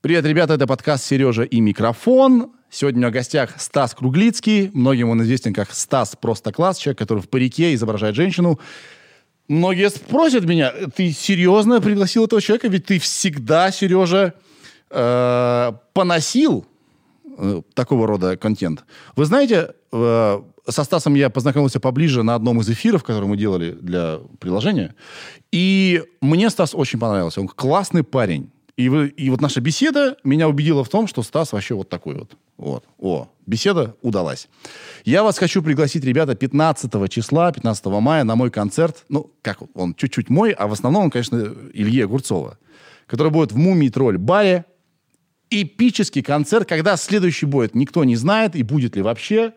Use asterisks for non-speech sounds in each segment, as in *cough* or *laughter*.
Привет, ребята, это подкаст «Сережа и микрофон». Сегодня у меня в гостях Стас Круглицкий. Многим он известен как Стас Просто Класс, человек, который в парике изображает женщину. Многие спросят меня, ты серьезно пригласил этого человека? Ведь ты всегда, Сережа, поносил такого рода контент. Вы знаете, со Стасом я познакомился поближе на одном из эфиров, который мы делали для приложения. И мне Стас очень понравился. Он классный парень. И, вы, и вот наша беседа меня убедила в том, что Стас вообще вот такой вот. Вот. О, беседа удалась. Я вас хочу пригласить, ребята, 15 числа, 15 мая на мой концерт. Ну, как он, чуть-чуть мой, а в основном он, конечно, Илье Огурцова, который будет в «Мумий тролль» баре. Эпический концерт, когда следующий будет, никто не знает, и будет ли вообще.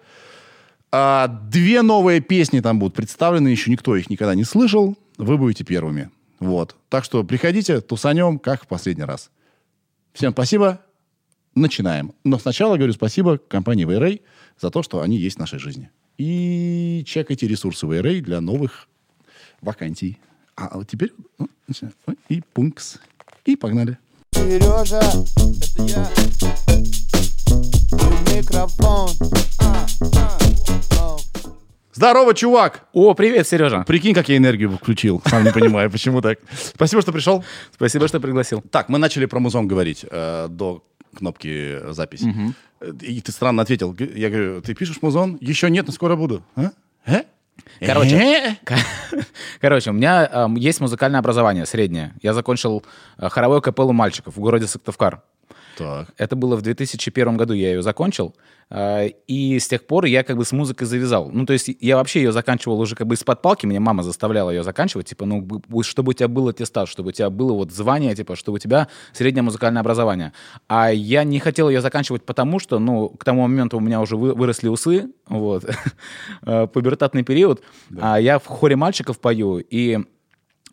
А, две новые песни там будут представлены, еще никто их никогда не слышал. Вы будете первыми. Вот. Так что приходите, тусанем, как в последний раз. Всем спасибо. Начинаем. Но сначала говорю спасибо компании VRA за то, что они есть в нашей жизни. И чекайте ресурсы VRA для новых вакансий. А вот теперь ну, и пункс. И погнали. Сережа, это я. Микрофон. А, а. Здорово, чувак! О, привет, Сережа. Прикинь, как я энергию включил. Сам не понимаю, почему так. Спасибо, что пришел. Спасибо, что пригласил. Так, мы начали про музон говорить э, до кнопки записи. Угу. И ты странно ответил. Я говорю, ты пишешь музон? Еще нет, но скоро буду. А? Э? Короче, э? короче, у меня э, есть музыкальное образование среднее. Я закончил э, хоровую капеллу мальчиков в городе Сыктывкар. Так. Это было в 2001 году, я ее закончил. А, и с тех пор я как бы с музыкой завязал. Ну, то есть я вообще ее заканчивал уже как бы из-под палки, меня мама заставляла ее заканчивать, типа, ну, чтобы у тебя был аттестат, чтобы у тебя было вот звание, типа, чтобы у тебя среднее музыкальное образование. А я не хотел ее заканчивать потому, что, ну, к тому моменту у меня уже выросли усы, вот, *laughs* пубертатный период, да. а я в хоре мальчиков пою, и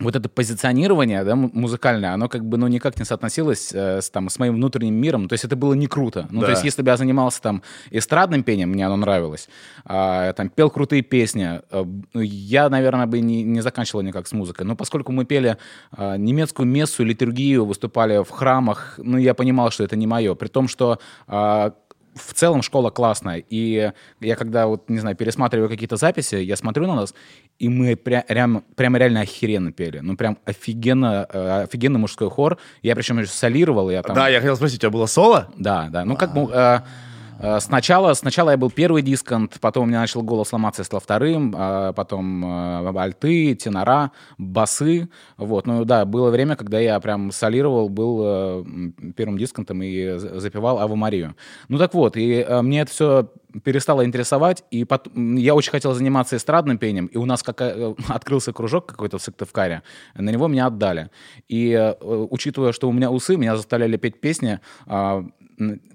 вот это позиционирование да, музыкальное, оно как бы ну, никак не соотносилось э, с, там, с моим внутренним миром. То есть это было не круто. Ну, да. то есть если бы я занимался там эстрадным пением, мне оно нравилось, э, там, пел крутые песни, э, я, наверное, бы не, не заканчивал никак с музыкой. Но поскольку мы пели э, немецкую мессу, литургию, выступали в храмах, ну, я понимал, что это не мое. При том, что э, в целом школа классная. И я когда, вот, не знаю, пересматриваю какие-то записи, я смотрю на нас, и мы пря- прям, прямо реально охеренно пели. Ну, прям офигенно, э, офигенный мужской хор. Я причем еще солировал. Я там... Да, я хотел спросить, у тебя было соло? Да, да. Ну, как. Э, Э, сначала, сначала я был первый дисконт, потом у меня начал голос ломаться, я стал вторым, а потом э, альты, тенора, басы. Вот. Ну да, было время, когда я прям солировал, был э, первым дисконтом и запевал Аву Марию. Ну так вот, и мне это все перестало интересовать, и потом, я очень хотел заниматься эстрадным пением, и у нас как, *laughs* открылся кружок какой-то в Сыктывкаре, на него меня отдали. И учитывая, что у меня усы, меня заставляли петь песни, а,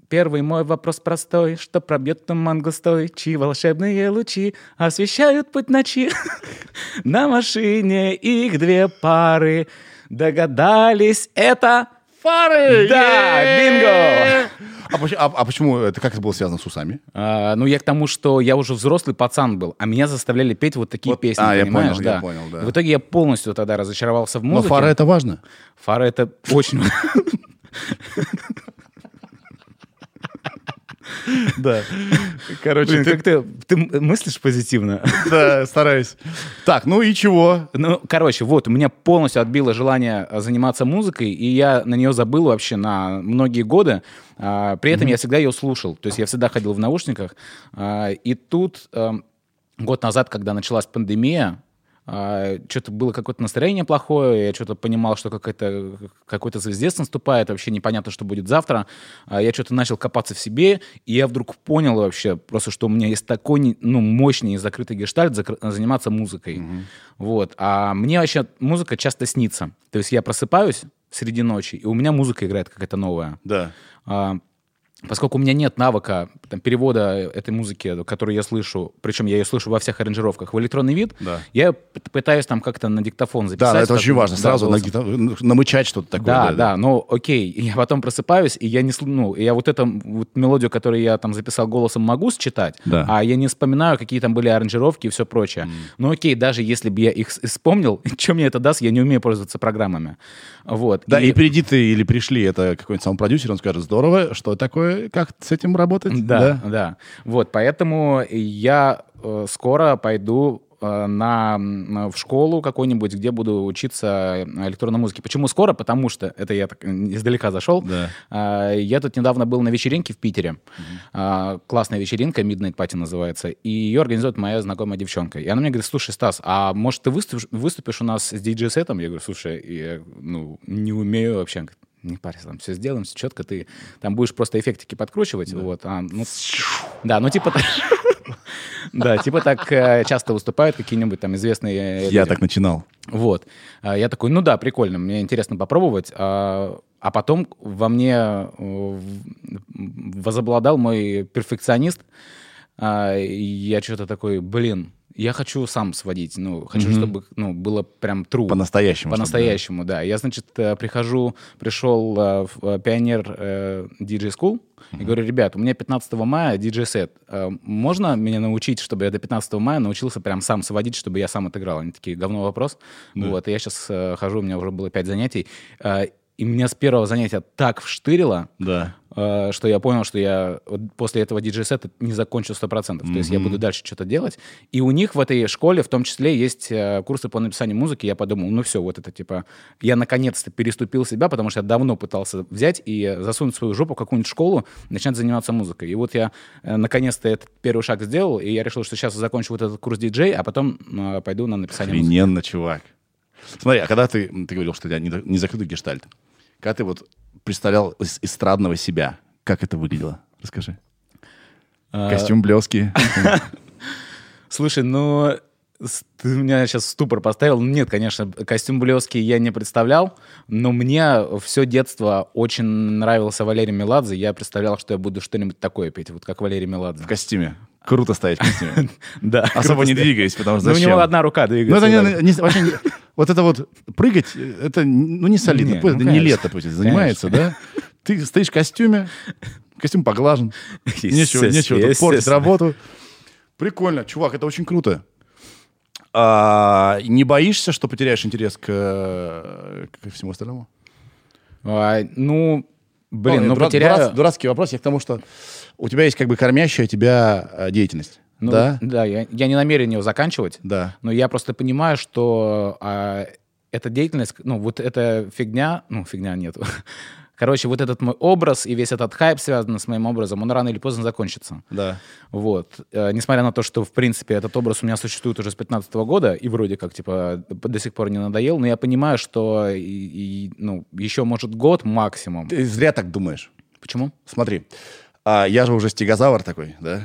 Первый мой вопрос простой, что пробьет туман густой, чьи волшебные лучи освещают путь ночи. *laughs* На машине их две пары, догадались, это фары! Да, бинго! А, почему, а, а почему это как это было связано с усами? А, ну, я к тому, что я уже взрослый пацан был, а меня заставляли петь вот такие вот, песни, а, понимаешь? Я понял, да. я понял, да. в итоге я полностью тогда разочаровался в музыке. Но фары это важно. Фары это очень *laughs* *laughs* Да. Короче, как ты, ты мыслишь позитивно? *laughs* Да, стараюсь. Так, ну и чего? Ну, короче, вот, у меня полностью отбило желание заниматься музыкой, и я на нее забыл вообще на многие годы. А, при этом я всегда ее слушал. То есть я всегда ходил в наушниках. А, и тут эм, год назад, когда началась пандемия, а, что-то было какое-то настроение плохое, я что-то понимал, что какой-то какой-то звездец наступает, вообще непонятно, что будет завтра. А, я что-то начал копаться в себе, и я вдруг понял вообще просто, что у меня есть такой ну, мощный и закрытый гештальт заниматься музыкой. Mm-hmm. Вот. А мне вообще музыка часто снится. То есть я просыпаюсь среди ночи, и у меня музыка играет какая-то новая. Да. А, поскольку у меня нет навыка там, перевода этой музыки, которую я слышу, причем я ее слышу во всех аранжировках, в электронный вид, Да. я пытаюсь там как-то на диктофон записать. Да, это очень важно. да, Сразу на голосом. гита- намычать что-то такое. Да, да, ну окей, И я потом просыпаюсь, и я не, ну, я вот эту вот мелодию, которую я там записал голосом, могу считать, Да. а я не вспоминаю, какие там были аранжировки и все прочее. Ну окей, даже если бы я их вспомнил, *laughs* что мне это даст, я не умею пользоваться программами. Вот. Да, и, приди ты или пришли, это какой-нибудь сам продюсер, он скажет, здорово, что такое, как с этим работать? Да, да. Вот, поэтому я э, скоро пойду э, на, в школу какую-нибудь, где буду учиться электронной музыке. Почему скоро? Потому что, это я так издалека зашел, Да. А, Я тут недавно был на вечеринке в Питере. А, Классная вечеринка, Midnight Party называется. И ее организует моя знакомая девчонка. И она мне говорит, слушай, Стас, а может ты выступишь, выступишь у нас с диджей-сетом? Я говорю, слушай, я ну, не умею вообще. Она говорит, не парься, там все сделаем, все четко, ты там будешь просто эффектики подкручивать. Вот, а, ну, да, ну типа так. *laughs* Да, типа так э, часто выступают какие-нибудь там известные Я так начинал. Вот. А Я такой, ну да, прикольно, мне интересно попробовать. А а потом во мне э, возобладал мой перфекционист. А, Я что-то такой, блин, я хочу сам сводить. Ну, хочу, Мгм. чтобы ну, было прям true. По-настоящему. По-настоящему, да. Я, значит, э, прихожу, пришел э, в э, Пионер DJ School и говорю, ребят, у меня 15 мая. Э, Можно меня научить, чтобы я до 15 мая научился прям сам сводить, чтобы я сам отыграл? Они такие, говно вопрос. Да. Вот, и я сейчас хожу, у меня уже было 5 занятий. И меня с первого занятия так вштырило, Да. э, что я понял, что я после этого диджей-сета не закончу 100%. То есть я буду дальше что-то делать. И у них в этой школе в том числе есть э, курсы по написанию музыки. Я подумал, ну все, вот это типа... Я наконец-то переступил себя, потому что я давно пытался взять и засунуть свою жопу в какую-нибудь школу, начать заниматься музыкой. И вот я э, наконец-то этот первый шаг сделал, и я решил, что сейчас закончу вот этот курс диджей, а потом э, пойду на написание музыки. Охрененно, чувак. Смотри, а когда ты, ты говорил, что у тебя не, не закрытый гештальт, когда ты вот представлял эс- эстрадного себя, как это выглядело? Расскажи. А, Костюм блески. Слушай, ну ты меня сейчас ступор поставил. Ну, Нет, конечно, костюм блески я не представлял, но мне все детство очень нравился Валерий Меладзе. Я представлял, что я буду что-нибудь такое петь, вот как Валерий Меладзе. В костюме. Круто стоять в костюме. *laughs* Да. Особо не двигаясь, потому что Ну, у зачем? него одна рука Ну, двигается. это не, не- вообще вот это вот прыгать, это ну не солидно. Не, ну, это не конечно. лето пусть занимается, да? Ты стоишь в костюме, костюм поглажен, нечего, нечего тут портить работу. Прикольно, чувак, это очень круто. А, не боишься, что потеряешь интерес к, э, ко всему остальному? А, Ну, блин, Ой, ну дура- потеряю... дурац- дурацкий вопрос, я к тому, что у тебя есть как бы кормящая тебя э, деятельность. Ну, да? Да, я, я не намерен ее заканчивать. Да. Но я просто понимаю, что а, эта деятельность, ну, вот эта фигня, ну, фигня нет. *laughs* Короче, вот этот мой образ и весь этот хайп, связанный с моим образом, он рано или поздно закончится. Да. Вот. Э, несмотря на то, что, в принципе, этот образ у меня существует уже с 15 года, и вроде как, типа, до сих пор не надоел, но я понимаю, что, и- и, ну, еще, может, год максимум. Ты зря так думаешь. Почему? Смотри, а, я же уже стегозавр такой, да?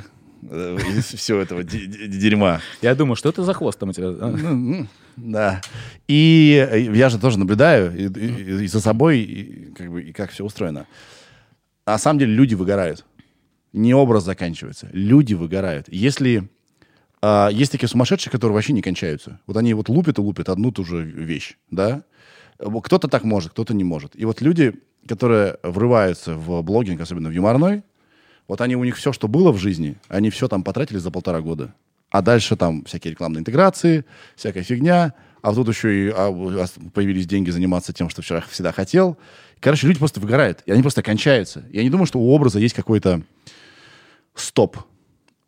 Э, Из всего этого де- де- дерьма. Я думаю, что это за хвост там у тебя? а? Ну, м, Да. И э, я же тоже наблюдаю и, за собой, и, как бы, и как все устроено. На самом деле люди выгорают. Не образ заканчивается. Люди выгорают. Если а, есть такие сумасшедшие, которые вообще не кончаются. Вот они вот лупят и лупят одну ту же вещь, да? Кто-то так может, кто-то не может. И вот люди, которые врываются в блогинг, особенно в юморной, вот они у них все, что было в жизни, они все там потратили за полтора года. А дальше там всякие рекламные интеграции, всякая фигня. А тут еще и а, вас появились деньги заниматься тем, что вчера всегда хотел. Короче, люди просто выгорают, и они просто кончаются. Я не думаю, что у образа есть какой-то стоп.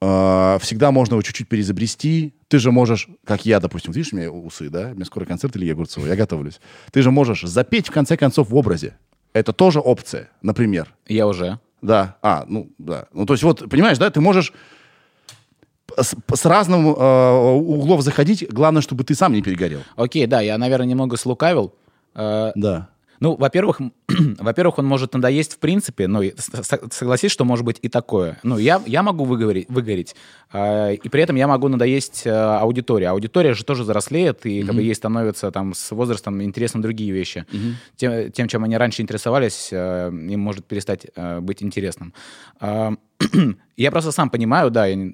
А, Всегда можно его чуть-чуть переизобрести. Ты же можешь, как я, допустим, видишь, у меня усы, да? У меня скоро концерт Ильи Огурцова, я готовлюсь. Ты же можешь запеть, в конце концов, в образе. Это тоже опция, например. Я уже. Да, а, ну, да. Ну, то есть вот, понимаешь, да, ты можешь с, с разным э, углов заходить, главное, чтобы ты сам не перегорел. Окей, да, я, наверное, немного слукавил. Э, Да. Ну, во-первых, *clears throat* во-первых, он может надоесть в принципе, но согласись, что может быть и такое. Ну, я, я могу выговорить, выгореть, э, и при этом я могу надоесть э, аудитории. Аудитория же тоже взрослеет, и mm-hmm. как бы ей становятся там с возрастом интересны другие вещи. Mm-hmm. Тем, тем, чем они раньше интересовались, э, им может перестать э, быть интересным. Э, *clears throat* я просто сам понимаю, да, я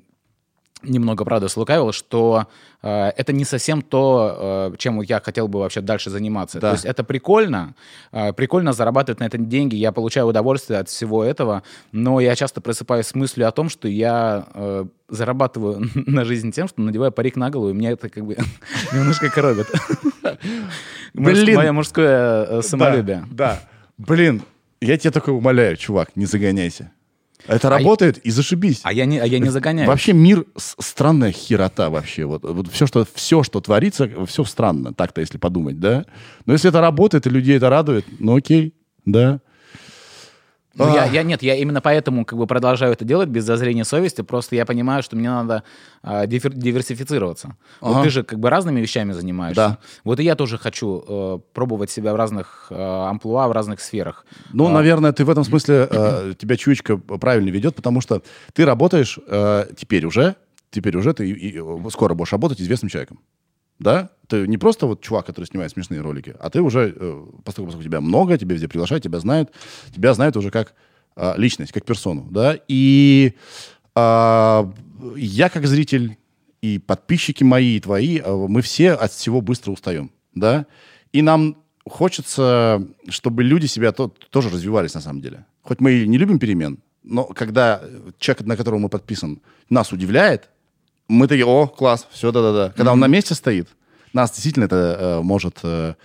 немного, правда, слукавил, что э, это не совсем то, э, чем я хотел бы вообще дальше заниматься. Да. То есть это прикольно, э, прикольно зарабатывать на этом деньги, я получаю удовольствие от всего этого, но я часто просыпаюсь с мыслью о том, что я э, зарабатываю *laughs* на жизнь тем, что надеваю парик на голову, и меня это как бы *laughs* немножко коробит. *laughs* Блин. Мое мужское э, самолюбие. Да, блин, я тебя такой умоляю, чувак, не загоняйся. Это а работает, я... и зашибись. А я не, а я не загоняю. Вообще мир странная херота вообще. Вот, вот все, что, все, что творится, все странно, так-то, если подумать, да? Но если это работает, и людей это радует, ну окей, да. Ну, а. я, я нет, я именно поэтому как бы продолжаю это делать без зазрения совести. Просто я понимаю, что мне надо дивер, диверсифицироваться. Ага. Вот ты же как бы разными вещами занимаешься. Да. Вот и я тоже хочу э, пробовать себя в разных э, амплуа, в разных сферах. Ну, а, наверное, ты в этом смысле э, тебя чуечка правильно ведет, потому что ты работаешь э, теперь уже, теперь уже ты и, и, скоро будешь работать известным человеком да? Ты не просто вот чувак, который снимает смешные ролики, а ты уже, э, поскольку, поскольку тебя много, тебя везде приглашают, тебя знают, тебя знают уже как э, личность, как персону, да? И э, я как зритель, и подписчики мои, и твои, э, мы все от всего быстро устаем, да? И нам хочется, чтобы люди себя то, тоже развивались на самом деле. Хоть мы и не любим перемен, но когда человек, на которого мы подписан, нас удивляет, мы такие, о, класс, все, да-да-да. Когда mm-hmm. он на месте стоит, нас действительно это э, может э,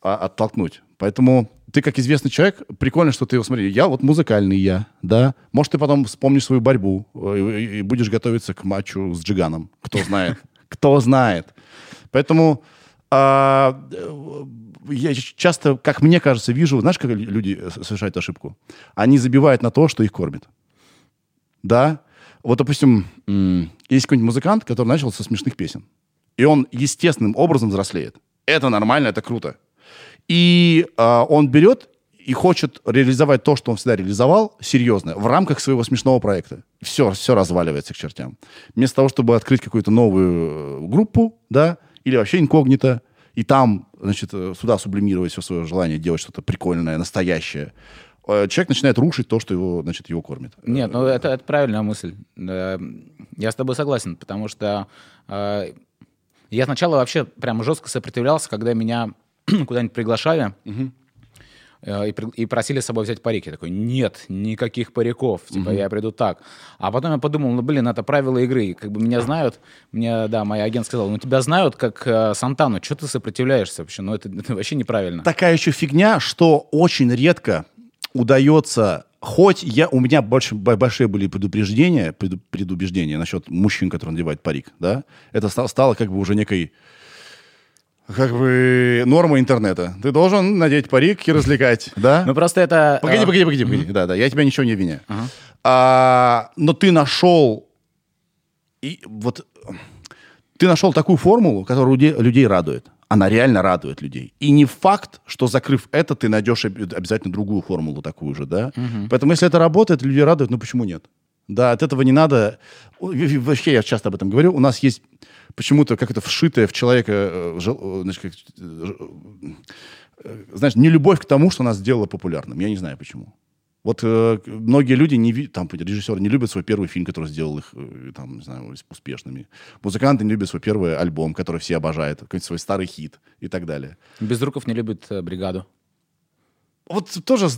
оттолкнуть. Поэтому ты как известный человек, прикольно, что ты его смотри, я вот музыкальный я, да. Может, ты потом вспомнишь свою борьбу э, и, и будешь готовиться к матчу с Джиганом. Кто знает. *laughs* Кто знает. Поэтому а, я часто, как мне кажется, вижу, знаешь, как люди совершают ошибку? Они забивают на то, что их кормит. Да? Вот, допустим, есть какой-нибудь музыкант, который начал со смешных песен. И он естественным образом взрослеет. Это нормально, это круто. И э, он берет и хочет реализовать то, что он всегда реализовал, серьезно, в рамках своего смешного проекта. Все, все разваливается к чертям. Вместо того, чтобы открыть какую-то новую э, группу, да, или вообще инкогнито, и там, значит, э, сюда сублимировать все свое желание делать что-то прикольное, настоящее, человек начинает рушить то, что его, значит, его кормит. Нет, ну это, это правильная мысль. Я с тобой согласен, потому что э, я сначала вообще прям жестко сопротивлялся, когда меня *clears throat* куда-нибудь приглашали. Угу. И, и просили с собой взять парик. Я такой, нет, никаких париков, типа, угу. я приду так. А потом я подумал, ну, блин, это правила игры. Как бы меня *clears throat* знают, мне, да, мой агент сказал, ну, тебя знают как э, Сантану, что ты сопротивляешься вообще? Ну, это, это вообще неправильно. Такая еще фигня, что очень редко удается хоть я, у меня больше, большие были предупреждения, предубеждения насчет мужчин, которые надевают парик, да, это стало, стало как бы уже некой как бы норма интернета. Ты должен надеть парик и развлекать, *laughs* да? Ну просто это... Погоди, погоди, погоди, погоди. Да, да, я тебя ничего не обвиняю. А, но ты нашел... И вот ты нашел такую формулу, которая людей радует она реально радует людей. И не факт, что закрыв это, ты найдешь обязательно другую формулу такую же, да? Угу. Поэтому если это работает, люди радуют, ну почему нет? Да, от этого не надо... Вообще, я часто об этом говорю. У нас есть почему-то как это вшитое в человека, э, э, значит, как, э, знаешь, не любовь к тому, что нас сделало популярным. Я не знаю почему. Вот э, многие люди, не, там, режиссеры не любят свой первый фильм, который сделал их, э, там, не знаю, успешными. Музыканты не любят свой первый альбом, который все обожают, какой-то свой старый хит и так далее. Безруков не любит э, «Бригаду». Вот тоже,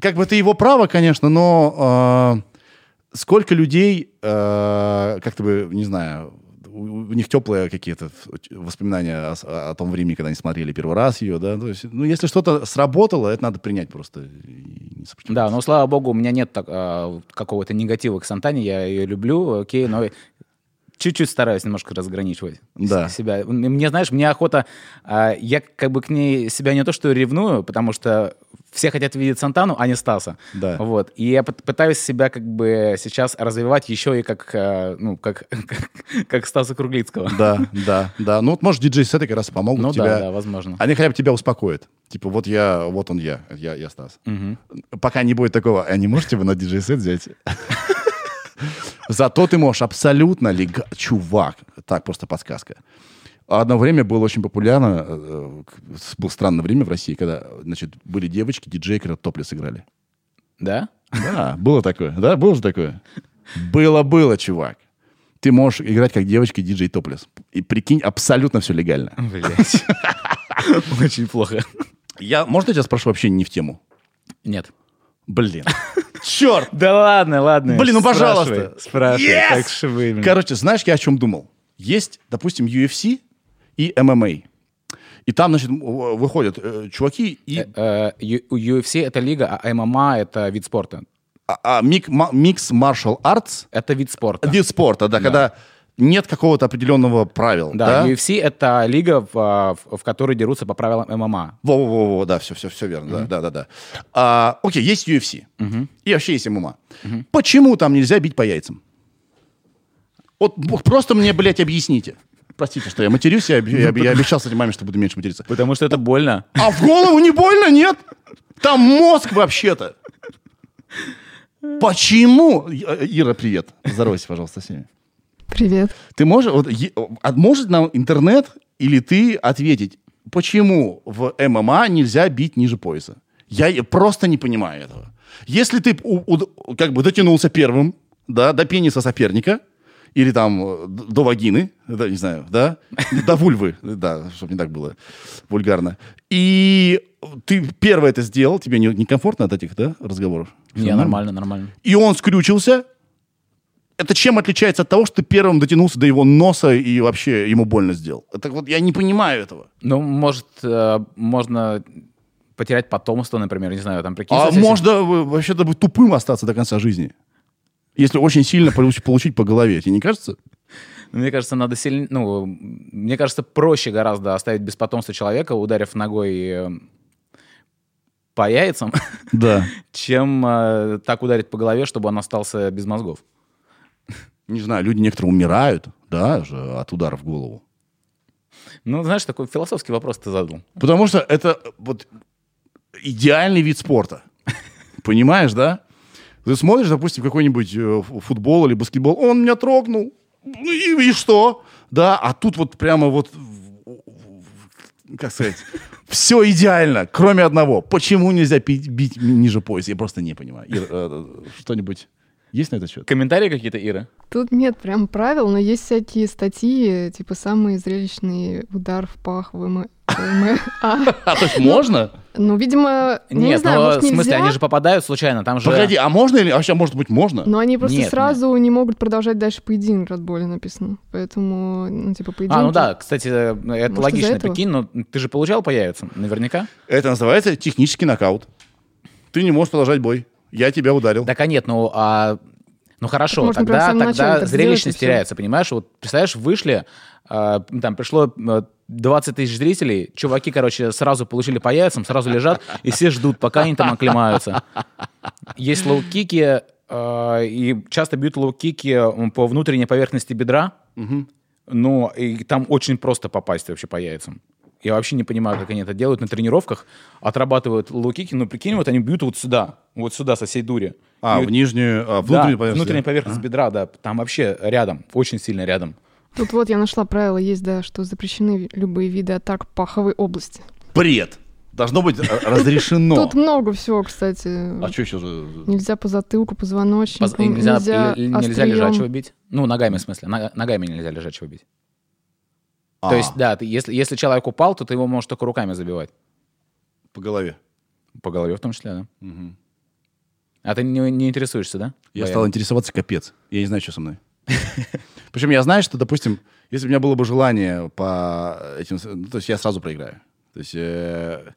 как бы это его право, конечно, но э, сколько людей, э, как-то бы, не знаю, у, них теплые какие-то воспоминания о, о том времени, когда они смотрели первый раз ее, да. То есть, ну, если что-то сработало, это надо принять просто. да, но слава богу, у меня нет а, какого-то негатива к Сантане, я ее люблю, окей, но чуть-чуть стараюсь немножко разграничивать Да. себя. Мне, знаешь, мне охота... а, я как бы к ней себя не то что ревную, потому что все хотят видеть Сантану, а не Стаса. Да. Вот. И я пыт- пытаюсь себя как бы сейчас развивать еще и как, а, ну, как, *laughs* как, как Стаса Круглицкого. Да, да, да. Ну, вот, может, диджей-сеты как раз помогут Ну тебя. да, да, возможно. Они хотя бы тебя успокоят. Типа, вот я, вот он я, я, я Стас. Мгм. Пока не будет такого, а не можете вы на диджей-сет взять? *laughs* Зато ты можешь абсолютно лега... Чувак, так, просто подсказка. Одно время было очень популярно, э, было странное время в России, когда, значит, были девочки, диджеи, которые топлес играли. Да? Да, было такое. Да, было же такое. Было-было, чувак. Ты можешь играть как девочка диджей топлес. И прикинь, абсолютно все легально. Блять. *laughs* Очень плохо. Я, можно я тебя спрошу вообще не в тему? Нет. Блин. Черт! Да ладно, ладно. Блин, ну, пожалуйста. Спрашивай, Yes! как. Короче, знаешь, я о чем думал? Есть, допустим, UFC и MMA. И там, значит, выходят э, чуваки и Э, э, UFC это лига, а ММА это вид спорта. а, а, мик- ма- микс маршал артс, Это вид спорта. вид спорта, да, когда нет какого-то определенного правил. Да, Да, UFC это лига, в, а, в- в которой дерутся по правилам ММА. Во-во-во, да, все, все, все верно, да, да, да, да. А, окей, есть UFC и вообще есть ММА. Почему там нельзя бить по яйцам? Вот просто мне, блядь, объясните. Простите, что я матерюсь, я, я я обещал кстати маме, что буду меньше материться. Потому что это больно. А в голову не больно, нет? Там мозг вообще-то. Почему? Ира, привет. Здоровайся, пожалуйста, со всеми. Привет. Ты можешь, вот, е- а может нам интернет или ты ответить, почему в ММА нельзя бить ниже пояса? Я просто не понимаю этого. Если ты у- у- как бы дотянулся первым, да, до пениса соперника, или там э, до вагины, да, не знаю, да, до вульвы, да, чтобы не так было вульгарно. И ты первый это сделал, тебе не- некомфортно от этих, да, разговоров? Не, нормально, нормально. и он скрючился. Это чем отличается от того, что ты первым дотянулся до его носа и вообще ему больно сделал? Это вот я не понимаю этого. Ну, может, э, можно потерять потомство, например, не знаю, там прикинь. А соседи- можно э, вообще-то быть тупым остаться до конца жизни. Если очень сильно получ- получить по голове, тебе не кажется? Мне кажется, надо сильно... Ну, мне кажется, проще гораздо оставить без потомства человека, ударив ногой э, по яйцам, Да. *laughs* чем э, так ударить по голове, чтобы он остался без мозгов. Не знаю, люди некоторые умирают, да, же, от удара в голову. Ну, знаешь, такой философский вопрос ты задал. Потому что это вот идеальный вид спорта. Понимаешь, да? Ты смотришь, допустим, какой-нибудь э, футбол или баскетбол, он меня трогнул. Ну и, и что? Да, а тут вот прямо вот, как сказать, все идеально, кроме одного. Почему нельзя пить- бить ниже пояса? Я просто не понимаю. Ир, э, что-нибудь есть на этот счет? Комментарии какие-то, Ира? Тут нет прям правил, но есть всякие статьи, типа самый зрелищный удар в пах в ММА. *laughs* А, то есть можно? Ну, видимо, ну, не Нет, знаю, ну, может, в смысле, нельзя, они же попадают случайно, там же... Погоди, а можно или... Вообще, может быть, можно? но они просто Нет, сразу не могут продолжать дальше поединок, от боли написано. Поэтому, ну, типа, поединки... А, ну да, кстати, э, это Может, логично, прикинь, но ты же получал по яйцам, наверняка. Это называется технический нокаут. Ты не можешь продолжать бой. Я тебя ударил. Так, а нет, ну, а... Ну хорошо, можно в тогда, начале тогда так зрелищность теряется, понимаешь? Вот представляешь, вышли, а, там пришло а, 20 тысяч зрителей, чуваки, короче, сразу получили по яйцам, сразу лежат, и все ждут, пока они там оклемаются. Есть лоу-кики, а, и часто бьют лоу-кики по внутренней поверхности бедра, ну, и там очень просто попасть вообще по яйцам. Я вообще не понимаю, как они это делают на тренировках. Отрабатывают лоу-кики, ну, прикинь, вот они бьют вот сюда, вот сюда, со всей дури. А, И в нижнюю, а, да, внутреннюю поверхность. внутренняя поверхность бедра, да. Там вообще рядом, очень сильно рядом. Тут вот я нашла правило, есть, да, что запрещены любые виды атак паховой области. Бред. Должно быть э, разрешено. Тут много всего, кстати. А что еще? Нельзя по затылку, позвоночнику, Поз- нельзя, нельзя, острием. лежачего бить. Ну, ногами, в смысле. нога- Ногами нельзя лежачего бить. А, То есть, да, ты, если, если человек упал, то ты его можешь только руками забивать. По голове. По голове в том числе, да. А ты не, не интересуешься, да? Я Боян? стал интересоваться капец. Я не знаю, что со мной. *laughs* Причем я знаю, что, допустим, если у меня было бы желание по этим... ну, то есть я сразу проиграю. То есть э,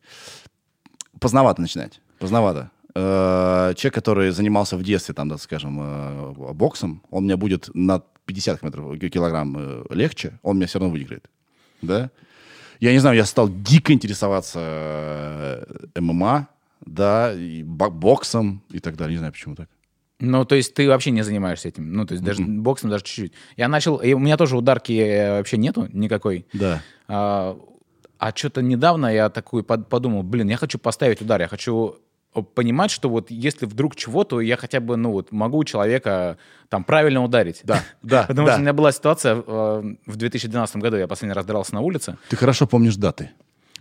поздновато начинать. Поздновато. Э, человек, который занимался в детстве, там, да, скажем, э, боксом, он меня будет на 50 метров, килограмм э, легче, он меня все равно выиграет. Да? Я не знаю, я стал дико интересоваться э, ММА, да, и боксом и так далее. Не знаю, почему так. Ну, то есть ты вообще не занимаешься этим? Ну, то есть даже mm-hmm. боксом даже чуть-чуть. Я начал... И у меня тоже ударки э, вообще нету никакой. Да. А, а что-то недавно я такой подумал, блин, я хочу поставить удар, я хочу понимать, что вот если вдруг чего, то я хотя бы, ну вот, могу человека там правильно ударить. Да, да, *laughs* Потому да. что у меня была ситуация э, в 2012 году, я последний раз дрался на улице. Ты хорошо помнишь даты.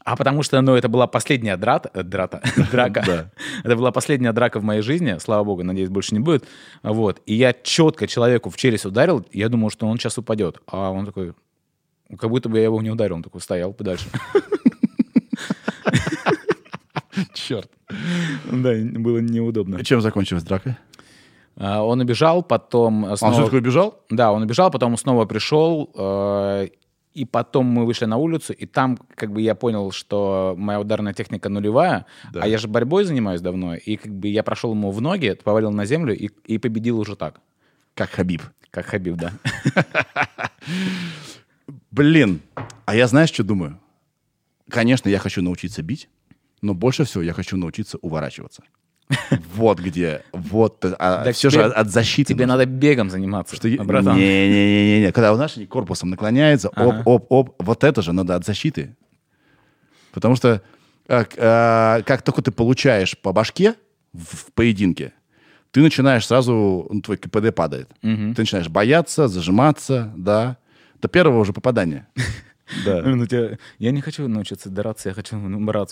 А потому что, ну, это была последняя драта, э, драта, *laughs* драка. Да. Это была последняя драка в моей жизни, слава богу, надеюсь, больше не будет. Вот. И я четко человеку в челюсть ударил, я думал, что он сейчас упадет. А он такой, как будто бы я его не ударил, он такой стоял подальше. *laughs* *laughs* Черт. Да, было неудобно. Чем закончилась драка? А, он убежал, потом... Снова... Он все-таки убежал? Да, он убежал, потом снова пришел, э, и потом мы вышли на улицу, и там как бы я понял, что моя ударная техника нулевая, да. а я же борьбой занимаюсь давно, и как бы я прошел ему в ноги, повалил на землю и, и победил уже так. Как Хабиб. Как Хабиб, да. *laughs* Блин, а я знаешь, что думаю? Конечно, я хочу научиться бить, но больше всего я хочу научиться уворачиваться. *laughs* Вот где, вот, а все же от защиты. Тебе нужно. надо бегом заниматься, что братан. Не-не-не, когда у нас корпусом наклоняется, оп, оп, оп, вот это же надо от защиты. Потому что как, а, как только ты получаешь по башке в, в поединке, ты начинаешь сразу, ну, твой КПД падает. Угу. Ты начинаешь бояться, зажиматься, да, до первого уже попадания. *laughs* Да. *laughs* Ну, тебя... Я не хочу научиться драться, я хочу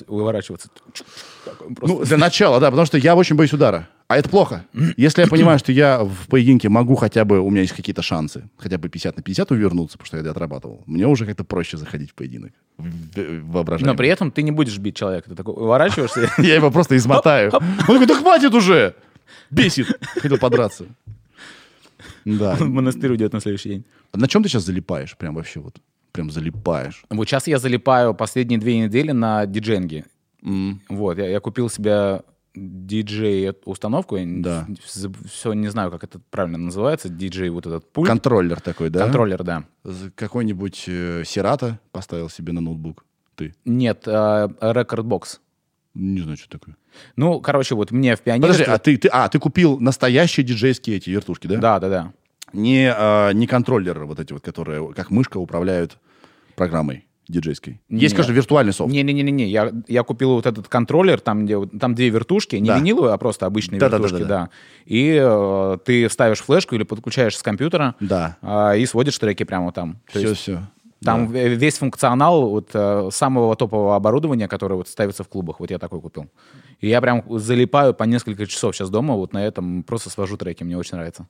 уворачиваться. Просто... Ну, для начала, да, потому что я очень боюсь удара. А это плохо. *clears throat* Если я понимаю, что я в поединке могу хотя бы, у меня есть какие-то шансы, хотя бы 50 на 50 увернуться, потому что я это отрабатывал, мне уже как-то проще заходить в поединок. Воображаем. Но при этом ты не будешь бить человека. Ты такой уворачиваешься. *laughs* Я его просто измотаю. Он такой, да хватит уже! Бесит. Хотел подраться. *laughs* Да. В монастырь уйдет на следующий день. На чем ты сейчас залипаешь? Прям вообще вот прям залипаешь? Вот сейчас я залипаю последние две недели на дидженге. Mm. Вот, я, я купил себе диджей-установку. Да. Все не знаю, как это правильно называется. Диджей вот этот пульт. Контроллер такой, да? Контроллер, да. Какой-нибудь э, поставил себе на ноутбук? Ты? Нет, э, Rekordbox. Не знаю, что такое. Ну, короче, вот мне в Pioneer... Подожди, а ты, ты, а, ты купил настоящие диджейские эти вертушки, да? Да, да, да не, а, не контроллеры вот эти вот, которые как мышка управляют программой диджейской. Есть, конечно, виртуальный софт. Не-не-не-не, я, я купил вот этот контроллер, там, где, там две вертушки, не да. виниловые, а просто обычные да, вертушки, да. да, да, да. И э, ты ставишь флешку или подключаешь с компьютера да. э, и сводишь треки прямо там. Все-все. Там да. весь функционал вот э, самого топового оборудования, которое вот ставится в клубах, вот я такой купил. И я прям залипаю по несколько часов сейчас дома вот на этом, просто свожу треки, мне очень нравится.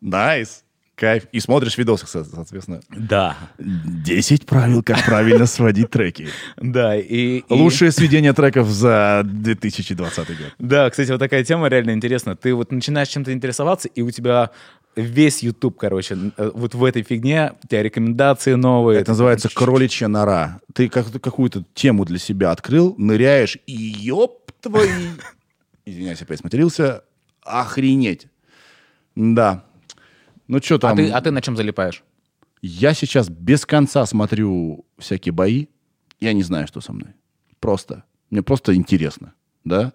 Nice. Кайф. И смотришь видосы, соответственно. Да. 10 правил, как правильно сводить треки. *laughs* Да, и... Лучшее сведение треков за 2020 год. Да, кстати, вот такая тема реально интересна. Ты вот начинаешь чем-то интересоваться, и у тебя весь YouTube, короче, э, вот в этой фигне у тебя рекомендации новые. Это называется кроличья нора. Ты как какую-то тему для себя открыл, ныряешь, и ёб твои... *laughs* Извиняюсь, опять смотрелся. Охренеть. Да, ну что там? А ты, а ты на чем залипаешь? Я сейчас без конца смотрю всякие бои. Я не знаю, что со мной. Просто. Мне просто интересно. Да?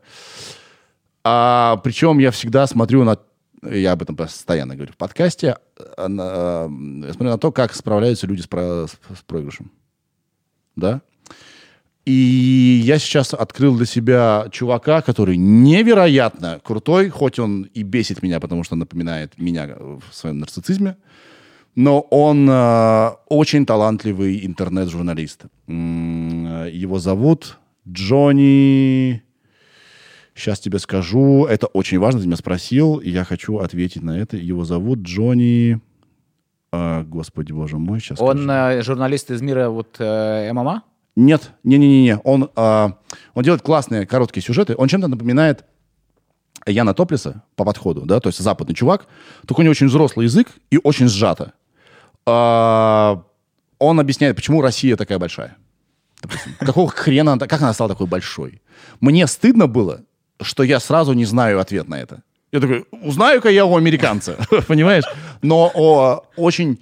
А причем я всегда смотрю на... Я об этом постоянно говорю в подкасте. А, на, я смотрю на то, как справляются люди с, про, с, с проигрышем. Да? И я сейчас открыл для себя чувака, который невероятно крутой, хоть он и бесит меня, потому что напоминает меня в своем нарциссизме, но он э, очень талантливый интернет-журналист. Его зовут Джонни... Сейчас тебе скажу. Это очень важно, ты меня спросил, и я хочу ответить на это. Его зовут Джонни... Э, господи, боже мой, сейчас Он э, журналист из мира вот э, ММА? Нет, не-не-не, он, э, он делает классные короткие сюжеты. Он чем-то напоминает Яна Топлиса по подходу, да, то есть западный чувак, только у него очень взрослый язык и очень сжато. Э, он объясняет, почему Россия такая большая. Допустим, *laughs* какого хрена, как она стала такой большой? Мне стыдно было, что я сразу не знаю ответ на это. Я такой, узнаю-ка я у американца, *laughs* понимаешь? Но о, очень...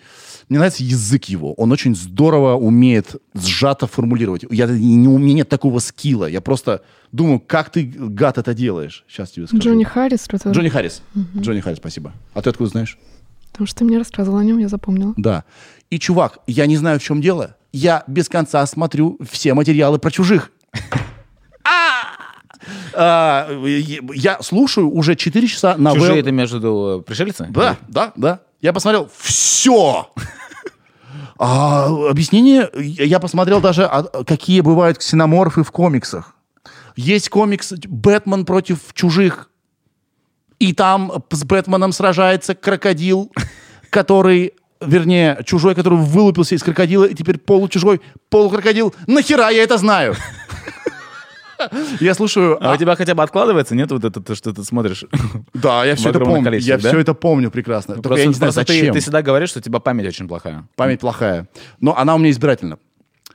Мне нравится язык его. Он очень здорово умеет сжато формулировать. Я, не, у меня нет такого скилла. Я просто думаю, как ты, гад, это делаешь. Сейчас тебе скажу. Джонни Харрис. Это... Джонни Харрис. Угу. Джонни Харрис, спасибо. А ты откуда знаешь? Потому что ты мне рассказывал о нем, я запомнила. Да. И, чувак, я не знаю, в чем дело. Я без конца смотрю все материалы про чужих. А, я слушаю уже 4 часа на Чужие это между пришельцы? Да, да, да. Я посмотрел все. А, объяснение, я посмотрел даже, а, какие бывают ксеноморфы в комиксах. Есть комикс «Бэтмен против чужих». И там с Бэтменом сражается крокодил, который вернее, чужой, который вылупился из крокодила, и теперь получужой полукрокодил. Нахера я это знаю? *laughs* Я слушаю... А, у тебя хотя бы откладывается, нет, вот это, что ты смотришь? Да, я все это помню. Я все это помню прекрасно. Только я не знаю, зачем. Ты всегда говоришь, что у тебя память очень плохая. Память плохая. Но она у меня избирательна.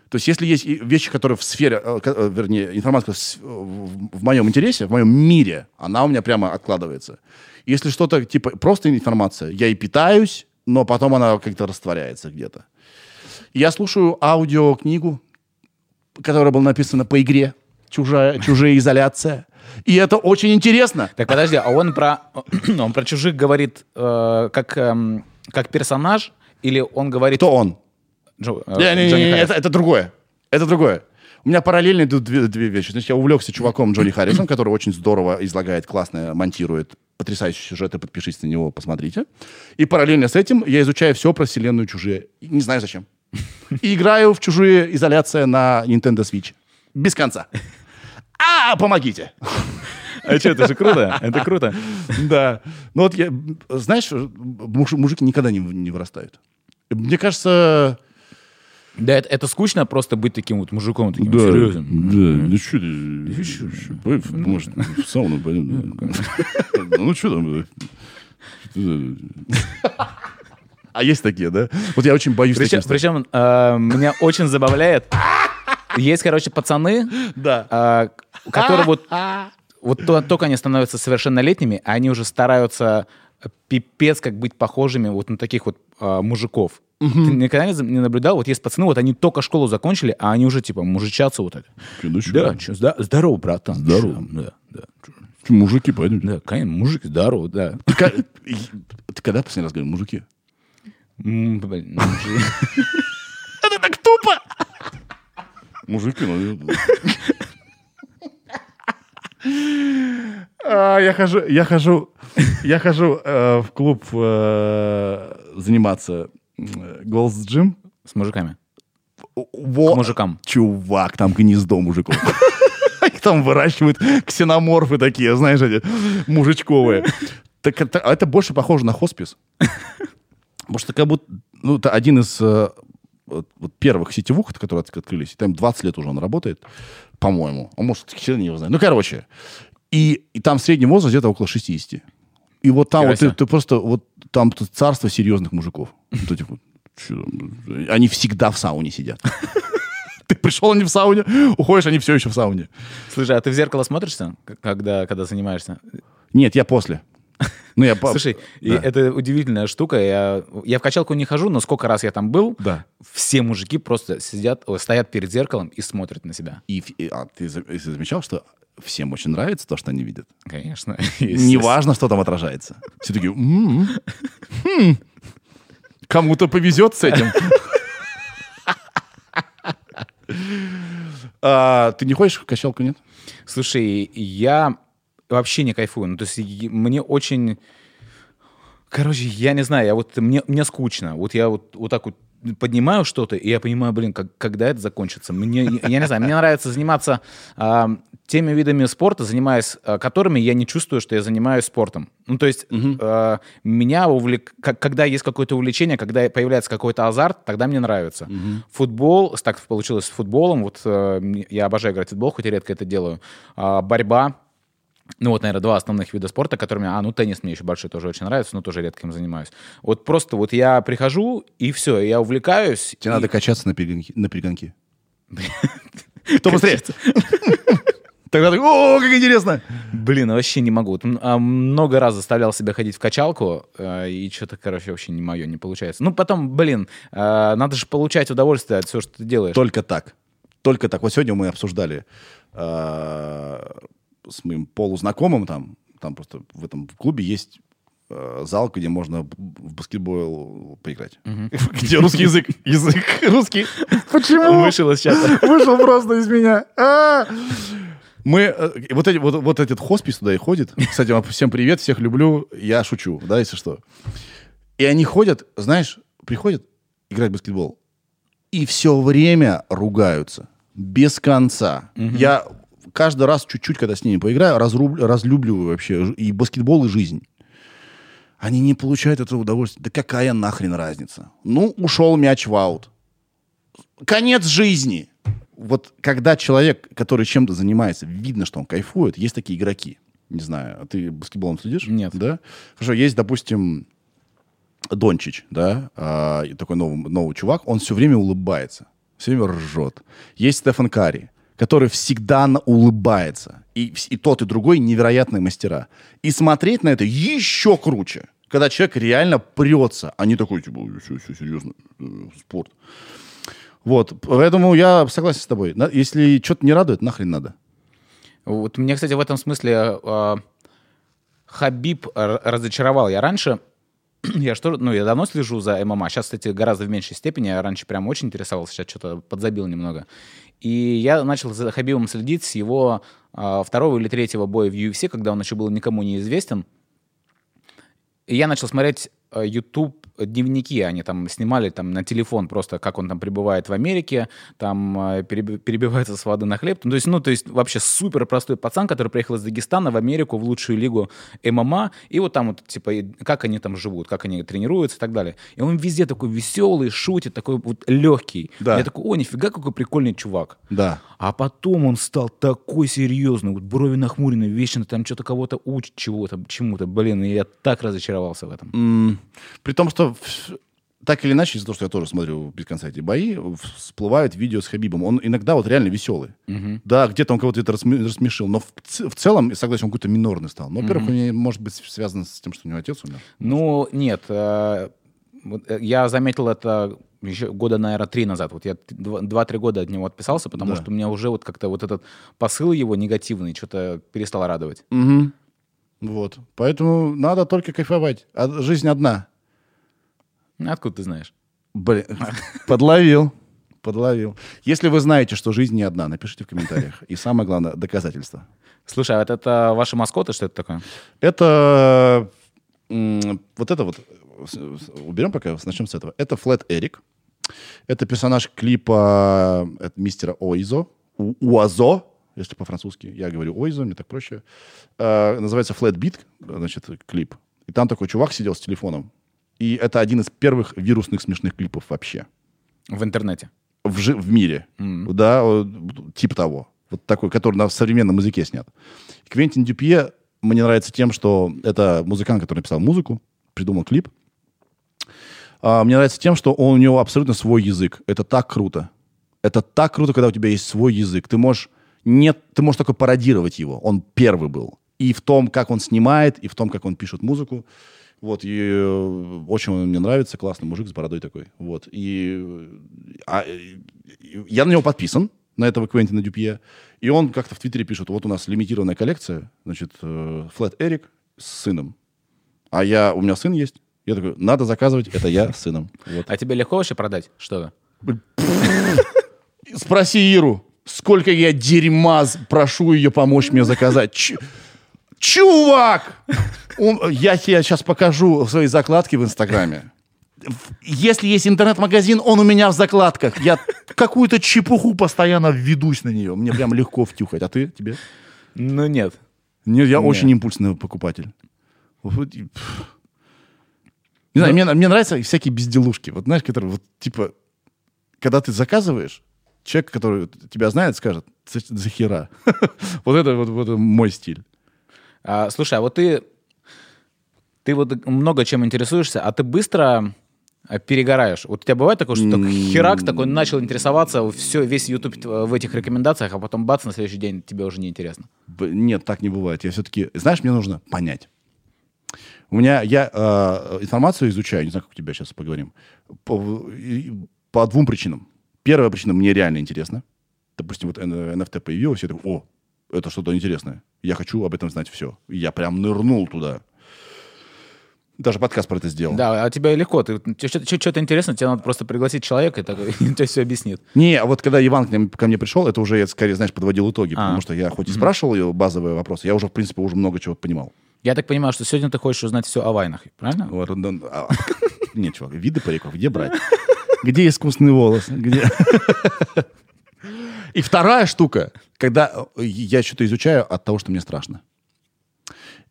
То есть, если есть вещи, которые в сфере, э, э, вернее, информация в моем интересе, в моем мире, она у меня прямо откладывается. Если что-то типа просто информация, я и питаюсь, но потом она как-то растворяется где-то. Я слушаю аудиокнигу, которая была написана по игре чужая, чужая изоляция. И это очень интересно. Так подожди, а он про, *clears throat* он про чужих говорит э, как, э, как персонаж или он говорит... Кто он? Джо, э, не, не, не, не, это, это другое. Это другое. У меня параллельно идут две, две вещи. Значит, я увлекся чуваком Джонни *clears throat* Харрисом, который очень здорово излагает, классно монтирует потрясающий сюжет, и подпишитесь на него, посмотрите. И параллельно с этим я изучаю все про вселенную «Чужие». Не знаю зачем. *laughs* И играю в «Чужие. Изоляция» на Nintendo Switch. Без конца. А, помогите! А что, это же круто, это круто. Да. Ну вот я, знаешь, муж, мужики никогда не, не вырастают. Мне кажется... Да, это, это скучно просто быть таким вот мужиком, таким да, серьезным. Да, ну что ты, может, в сауну пойдем. Ну что там? А есть такие, да? Вот я очень боюсь Причем, причем э, меня очень забавляет. Есть, короче, пацаны, да. э, которые вот, *laughs* вот то, только они становятся совершеннолетними, а они уже стараются пипец как быть похожими вот на таких вот э, мужиков. Угу. Ты никогда не наблюдал? Вот есть пацаны, вот они только школу закончили, а они уже типа мужичатся вот это. Че, да, че, зда- здорово, братан. Здорово. Да, да. Че, мужики, пойдем. Да, конечно, мужики, здорово, да. Ты, ты когда последний раз говорил мужики? Ну, *laughs* это так тупо! Мужики, ну... А, я хожу, я хожу, я хожу э, в клуб э, заниматься Голос Джим. С мужиками? Во, К мужикам. Чувак, там гнездо мужиков. *laughs* Их там выращивают ксеноморфы такие, знаешь, эти мужичковые. Так это, это больше похоже на хоспис. Потому что как будто... Ну, это один из э, вот, вот первых сетевух, которые открылись. Там 20 лет уже он работает, по-моему. А может, хер не его знает. Ну, короче. И, и там средний возраст где-то около 60. И вот там вот ты, ты просто... Вот там царство серьезных мужиков. Вот этих вот, они всегда в сауне сидят. *laughs* Ты пришел, они в сауне, уходишь, они все еще в сауне. Слушай, а ты в зеркало смотришься, когда, когда занимаешься? Нет, я после. Ну, я Слушай, да. это удивительная штука. Я, я в качалку не хожу, но сколько раз я там был, да. все мужики просто сидят, стоят перед зеркалом и смотрят на себя. И, и а ты, ты замечал, что всем очень нравится то, что они видят? Конечно. *laughs* Неважно, что там отражается. Все такие, м-м-м. хм, кому-то повезет с этим. *laughs* А, ты не ходишь в качалку, нет? Слушай, я вообще не кайфую. Ну, то есть мне очень... Короче, я не знаю, я вот, мне, мне скучно. Вот я вот, вот так вот поднимаю что-то, и я понимаю, блин, как, когда это закончится. Мне, я не знаю, мне нравится заниматься э, теми видами спорта, занимаясь э, которыми я не чувствую, что я занимаюсь спортом. Ну, то есть угу. э, меня увлек... Когда есть какое-то увлечение, когда появляется какой-то азарт, тогда мне нравится. Угу. Футбол, так получилось с футболом, вот э, я обожаю играть в футбол, хоть и редко это делаю. Э, борьба, ну вот, наверное, два основных вида спорта, которыми... А, ну, теннис мне еще большой тоже очень нравится, но тоже редко им занимаюсь. Вот просто вот я прихожу, и все, я увлекаюсь. Тебе и... надо качаться на перегонки. На перегонки. *laughs* Кто быстрее? *laughs* Тогда ты, о, как интересно. Блин, вообще не могу. А, много раз заставлял себя ходить в качалку, э, и что-то, короче, вообще не мое, не получается. Ну, потом, блин, э, надо же получать удовольствие от всего, что ты делаешь. Только так. Только так. Вот сегодня мы обсуждали э, с моим полузнакомым там, там просто в этом клубе есть зал, где можно в баскетбол поиграть. *laughs* Где русский язык? *laughs* Язык русский. Почему? Вышел из чата. *laughs* Вышел просто из меня. А! Мы, э, вот, эти, вот, вот этот хоспис туда и ходит. Кстати, вам всем привет, всех люблю. Я шучу, да, если что. И они ходят, знаешь, приходят играть в баскетбол. И все время ругаются. Без конца. Угу. Я каждый раз чуть-чуть, когда с ними поиграю, разруб, разлюбливаю вообще и баскетбол, и жизнь. Они не получают этого удовольствия. Да какая нахрен разница? Ну, ушел мяч в аут. Конец жизни вот когда человек, который чем-то занимается, видно, что он кайфует, есть такие игроки. Не знаю, а ты баскетболом следишь? Нет. Да? Хорошо, есть, допустим, Дончич, да, а, такой новый, новый чувак, он все время улыбается, все время ржет. Есть Стефан Карри, который всегда улыбается. И, и тот, и другой невероятные мастера. И смотреть на это еще круче, когда человек реально прется, а не такой, типа, все, все серьезно, э, спорт. Вот, поэтому я согласен с тобой. Если что-то не радует, нахрен надо. Вот мне, кстати, в этом смысле э, Хабиб разочаровал. Я раньше, *clears throat* я что, ну, я давно слежу за ММА. Сейчас, кстати, гораздо в меньшей степени. Я раньше прям очень интересовался, сейчас что-то подзабил немного. И я начал за Хабибом следить с его э, второго или третьего боя в UFC, когда он еще был никому не известен. И я начал смотреть YouTube дневники они там снимали там на телефон просто, как он там пребывает в Америке, там э, перебивается с воды на хлеб. Ну, то есть, ну, то есть вообще супер простой пацан, который приехал из Дагестана в Америку в лучшую лигу ММА, и вот там вот, типа, как они там живут, как они тренируются и так далее. И он везде такой веселый, шутит, такой вот легкий. Да. Я такой, о, нифига, какой прикольный чувак. Да. А потом он стал такой серьезный, вот брови нахмурены, вечно там что-то кого-то учит чего-то, чему-то. Блин, я так разочаровался в этом. Mm. При том, что так или иначе, из-за того, что я тоже смотрю без конца эти бои, всплывают видео с Хабибом. Он иногда вот реально веселый. Угу. Да, где-то он кого-то это рассмешил. Но в, в целом, согласен, он какой-то минорный стал. Но, во-первых, угу. он может быть связан с тем, что у него отец умер. Ну, нет. Э, э, я заметил это еще года, наверное, три назад. Вот я два-три года от него отписался, потому да. что у меня уже вот как-то вот этот посыл его негативный что-то перестал радовать. Угу. Вот. Поэтому надо только кайфовать. А жизнь одна. Откуда ты знаешь? Блин, *laughs* подловил. Подловил. Если вы знаете, что жизнь не одна, напишите в комментариях. И самое главное, доказательства. Слушай, а вот это ваши маскоты, что это такое? Это вот это вот, уберем пока, начнем с этого. Это Флэт Эрик. Это персонаж клипа это мистера Оизо, Уазо, если по-французски. Я говорю Оизо, мне так проще. Uh, называется Flat Beat, значит, клип. И там такой чувак сидел с телефоном и это один из первых вирусных смешных клипов вообще. В интернете? В, жи- в мире. Mm. Да, типа того. Вот такой, который на современном языке снят. Квентин Дюпье мне нравится тем, что это музыкант, который написал музыку, придумал клип. А, мне нравится тем, что он, у него абсолютно свой язык. Это так круто. Это так круто, когда у тебя есть свой язык. Ты можешь, нет, ты можешь только пародировать его. Он первый был. И в том, как он снимает, и в том, как он пишет музыку. Вот, и э, очень он мне нравится, классный мужик с бородой такой. Вот, и а, я на него подписан, на этого Квентина Дюпье, и он как-то в Твиттере пишет, вот у нас лимитированная коллекция, значит, Флэт Эрик с сыном. А я, у меня сын есть. Я такой, надо заказывать, это я с сыном. Вот. А тебе легко вообще продать что-то? *laughs* Спроси Иру, сколько я дерьма прошу ее помочь мне заказать. Чувак! Он, я тебе сейчас покажу свои закладки в Инстаграме. Если есть интернет-магазин, он у меня в закладках. Я какую-то чепуху постоянно введусь на нее. Мне прям легко втюхать. А ты? Тебе? Ну, нет. Нет, я нет. очень импульсный покупатель. Не знаю, мне, мне нравятся всякие безделушки. Вот знаешь, которые вот типа, когда ты заказываешь, человек, который тебя знает, скажет, за хера. *laughs* вот это вот, вот мой стиль. А, слушай, а вот ты, ты вот много чем интересуешься, а ты быстро а перегораешь. Вот у тебя бывает такое, что только херак такой начал интересоваться, все, весь YouTube в этих рекомендациях, а потом бац, на следующий день тебе уже не интересно. Нет, так не бывает. Я все-таки, знаешь, мне нужно понять. У меня, я э, информацию изучаю, не знаю, как у тебя сейчас поговорим, по, по двум причинам. Первая причина, мне реально интересно. Допустим, вот NFT появилось, я такой, о, это что-то интересное. Я хочу об этом знать все. Я прям нырнул туда. Даже подкаст про это сделал. Да, а тебе легко. Ты, что-то интересно, тебе надо просто пригласить человека, и, так, *laughs* и тебе все объяснит. Не, а вот когда Иван к, ним, ко мне пришел, это уже я скорее, знаешь, подводил итоги, а. потому что я хоть и спрашивал базовые вопросы, я уже, в принципе, уже много чего понимал. Я так понимаю, что сегодня ты хочешь узнать все о вайнах, правильно? А, *laughs* нет, чувак, виды париков, где брать? Где искусственный волос? Где? И вторая штука, когда я что-то изучаю от того, что мне страшно.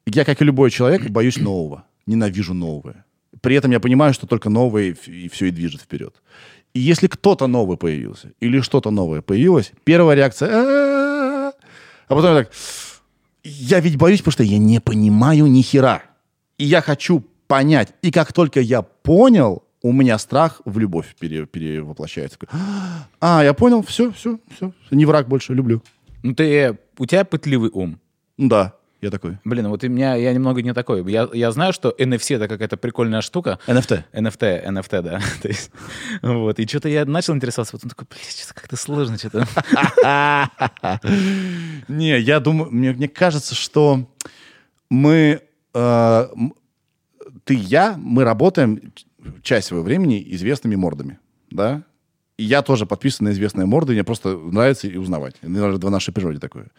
Я, как и любой человек, боюсь нового ненавижу новое. При этом я понимаю, что только новое и все и движет вперед. И если кто-то новый появился, или что-то новое появилось, первая реакция... А потом я так... Я ведь боюсь, потому что я не понимаю ни хера. И я хочу понять. И как только я понял, у меня страх в любовь пере, перевоплощается. А, я понял, все, все, все. Не враг больше, люблю. Ну ты, у тебя пытливый ум. Да. Я такой. Блин, вот у меня, я немного не такой. Я, я знаю, что NFC это какая-то прикольная штука. NFT. NFT, NFT, да. *laughs* То есть, вот. И что-то я начал интересоваться, потом такой, блин, что-то как-то сложно, что-то. *laughs* Не, я думаю, мне, мне кажется, что мы, э, ты и я, мы работаем часть своего времени известными мордами, да? И я тоже подписан на известные морды, мне просто нравится и узнавать. Это в нашей природе такое.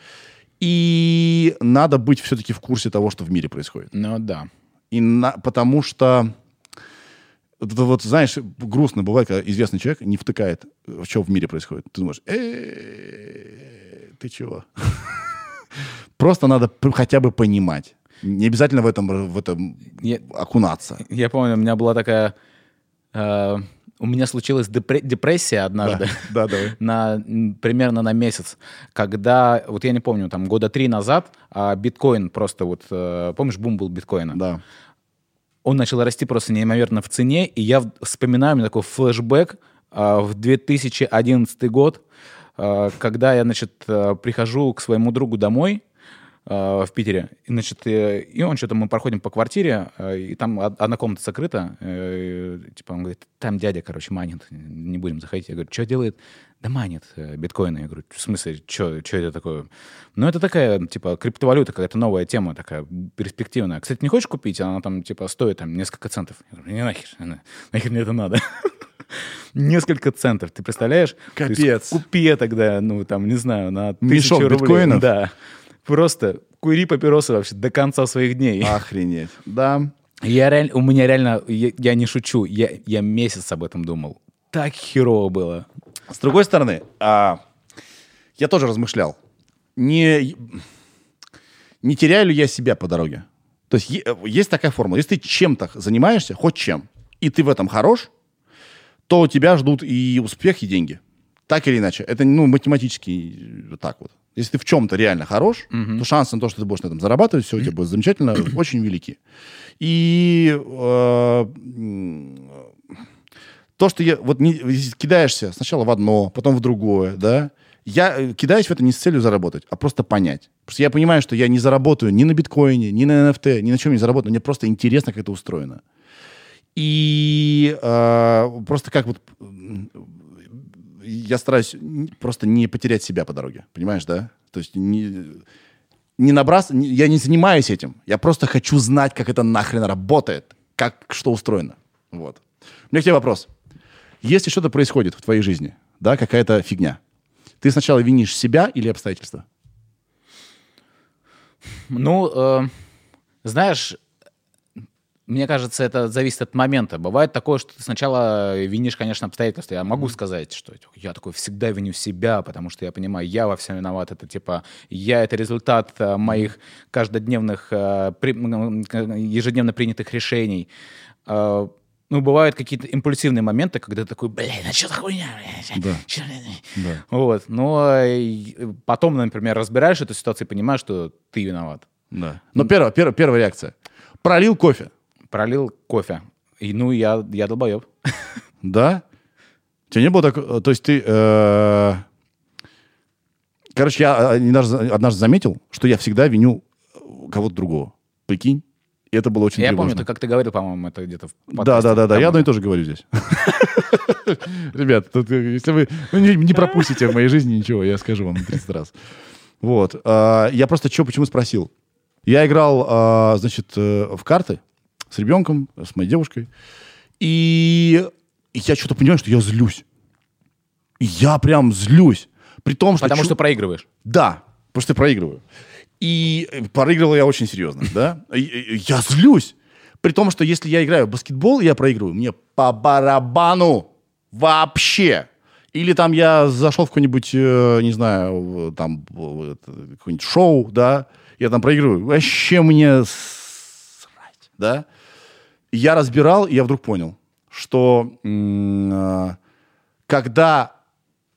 И надо быть все-таки в курсе того, что в мире происходит. Ну да. И на, потому что это вот, знаешь, грустно бывает, когда известный человек не втыкает, что в мире происходит. Ты думаешь, ты чего? *laughs* Просто надо хотя бы понимать. Не обязательно в этом, в этом окунаться. Я помню, у меня была такая э, у меня случилась депрессия однажды, да, да, *laughs* на, примерно на месяц, когда, вот я не помню, там года три назад а, биткоин просто вот, э, помнишь, бум был биткоина? Да. Он начал расти просто неимоверно в цене, и я вспоминаю, у меня такой флешбэк а, в 2011 год, а, когда я, значит, э, прихожу к своему другу домой, в Питере. И, значит, э, и он что-то, мы проходим по квартире, э, и там одна комната закрыта. Типа он говорит, там дядя, короче, манит, не будем заходить. Я говорю, что делает? Да манит биткоины. Я говорю, в смысле, что это такое? Ну, это такая, типа, криптовалюта, какая-то новая тема, такая перспективная. Кстати, не хочешь купить? Она там, типа, стоит там несколько центов. Я говорю, не нахер, нахер мне это надо. *laughs* Несколько центов, ты представляешь? Капец. Купи тогда, ну, там, не знаю, на тысячу Мешок рублей. биткоинов? Да. Просто кури папиросы вообще до конца своих дней. Охренеть. Да. Я реально, у меня реально, я, я не шучу, я, я месяц об этом думал. Так херово было. С другой стороны, а, я тоже размышлял. Не, не теряю ли я себя по дороге? То есть есть такая формула. Если ты чем-то занимаешься, хоть чем, и ты в этом хорош, то тебя ждут и успех, и деньги. Так или иначе. Это ну, математически так вот. Если ты в чем-то реально хорош, mm-hmm. то шансы на то, что ты будешь на этом зарабатывать, все у тебя будет замечательно, *clears throat* очень велики. И э, то, что я вот не, кидаешься сначала в одно, потом в другое, да, я э, кидаюсь в это не с целью заработать, а просто понять. Потому что я понимаю, что я не заработаю ни на биткоине, ни на NFT, ни на чем не заработаю. Мне просто интересно, как это устроено. И э, просто как вот я стараюсь просто не потерять себя по дороге, понимаешь, да? То есть не, не набрас... Я не занимаюсь этим. Я просто хочу знать, как это нахрен работает, как что устроено. Вот. У меня к тебе вопрос. Если что-то происходит в твоей жизни, да, какая-то фигня, ты сначала винишь себя или обстоятельства? Ну, э, знаешь, мне кажется, это зависит от момента. Бывает такое, что ты сначала винишь, конечно, обстоятельства. Я могу сказать, что я такой всегда виню себя, потому что я понимаю, я во всем виноват. Это типа, я это результат э, моих каждодневных, э, ежедневно принятых решений. Э, ну, бывают какие-то импульсивные моменты, когда ты такой, блин, а что за хуйня? Да. да. Вот. Но потом, например, разбираешь эту ситуацию и понимаешь, что ты виноват. Да. Но первая, первая, первая реакция. Пролил кофе пролил кофе. И, ну, я, я долбоеб. Да? У тебя не было так... э, То есть ты... э, Короче, я э, однажды, однажды заметил, что я всегда виню кого-то другого. Прикинь? И это было очень Я тревожно. помню, ты как ты говорил, по-моему, это где-то в Да, да, да, да. Я одно и то же говорю здесь. *laughs* Ребят, тут, э, если вы ну, не, не пропустите в моей жизни ничего, я скажу вам 30 раз. Вот. а, Я просто что, почему спросил? Я играл, а, значит, э, в карты с ребенком, с моей девушкой, и я что-то понимаю, что я злюсь. И Я прям злюсь. При том, что... Потому чу- что проигрываешь. да, потому что я проигрываю. И э, проигрывал я очень серьезно, да. И- и- Я злюсь. При том, что если я играю в баскетбол, и я проигрываю, мне по барабану вообще. Или там я зашел в какое-нибудь, э, не знаю, там какое-нибудь шоу, да, я там проигрываю. Вообще мне да. Я разбирал, и я вдруг понял, что э, когда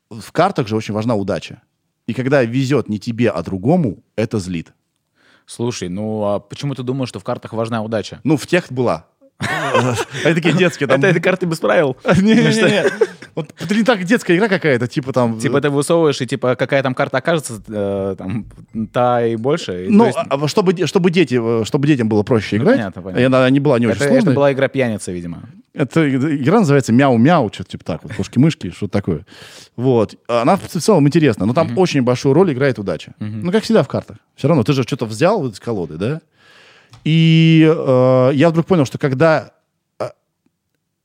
в картах же очень важна удача. И когда везет не тебе, а другому, это злит. Слушай, ну а почему ты думаешь, что в картах важна удача? Ну, в тех была. *laughs* Они такие детские. Это, это карты без правил. Не-не-не. Вот это не так детская игра какая-то, типа там... Типа ты высовываешь, и типа какая там карта окажется, э, там, та и больше. Ну, есть а чтобы, чтобы, дети, э, чтобы детям было проще Ну, играть, понятно, понятно. и она не была не очень это, это сложной. была игра пьяница, видимо. Это игра называется «Мяу-мяу», что-то типа так, вот, кошки-мышки, что-то такое. Вот. Она в целом интересна, но там очень большую роль играет удача. Ну, как всегда в картах. Все равно, ты же что-то взял из колоды, да? И э, я вдруг понял, что когда э,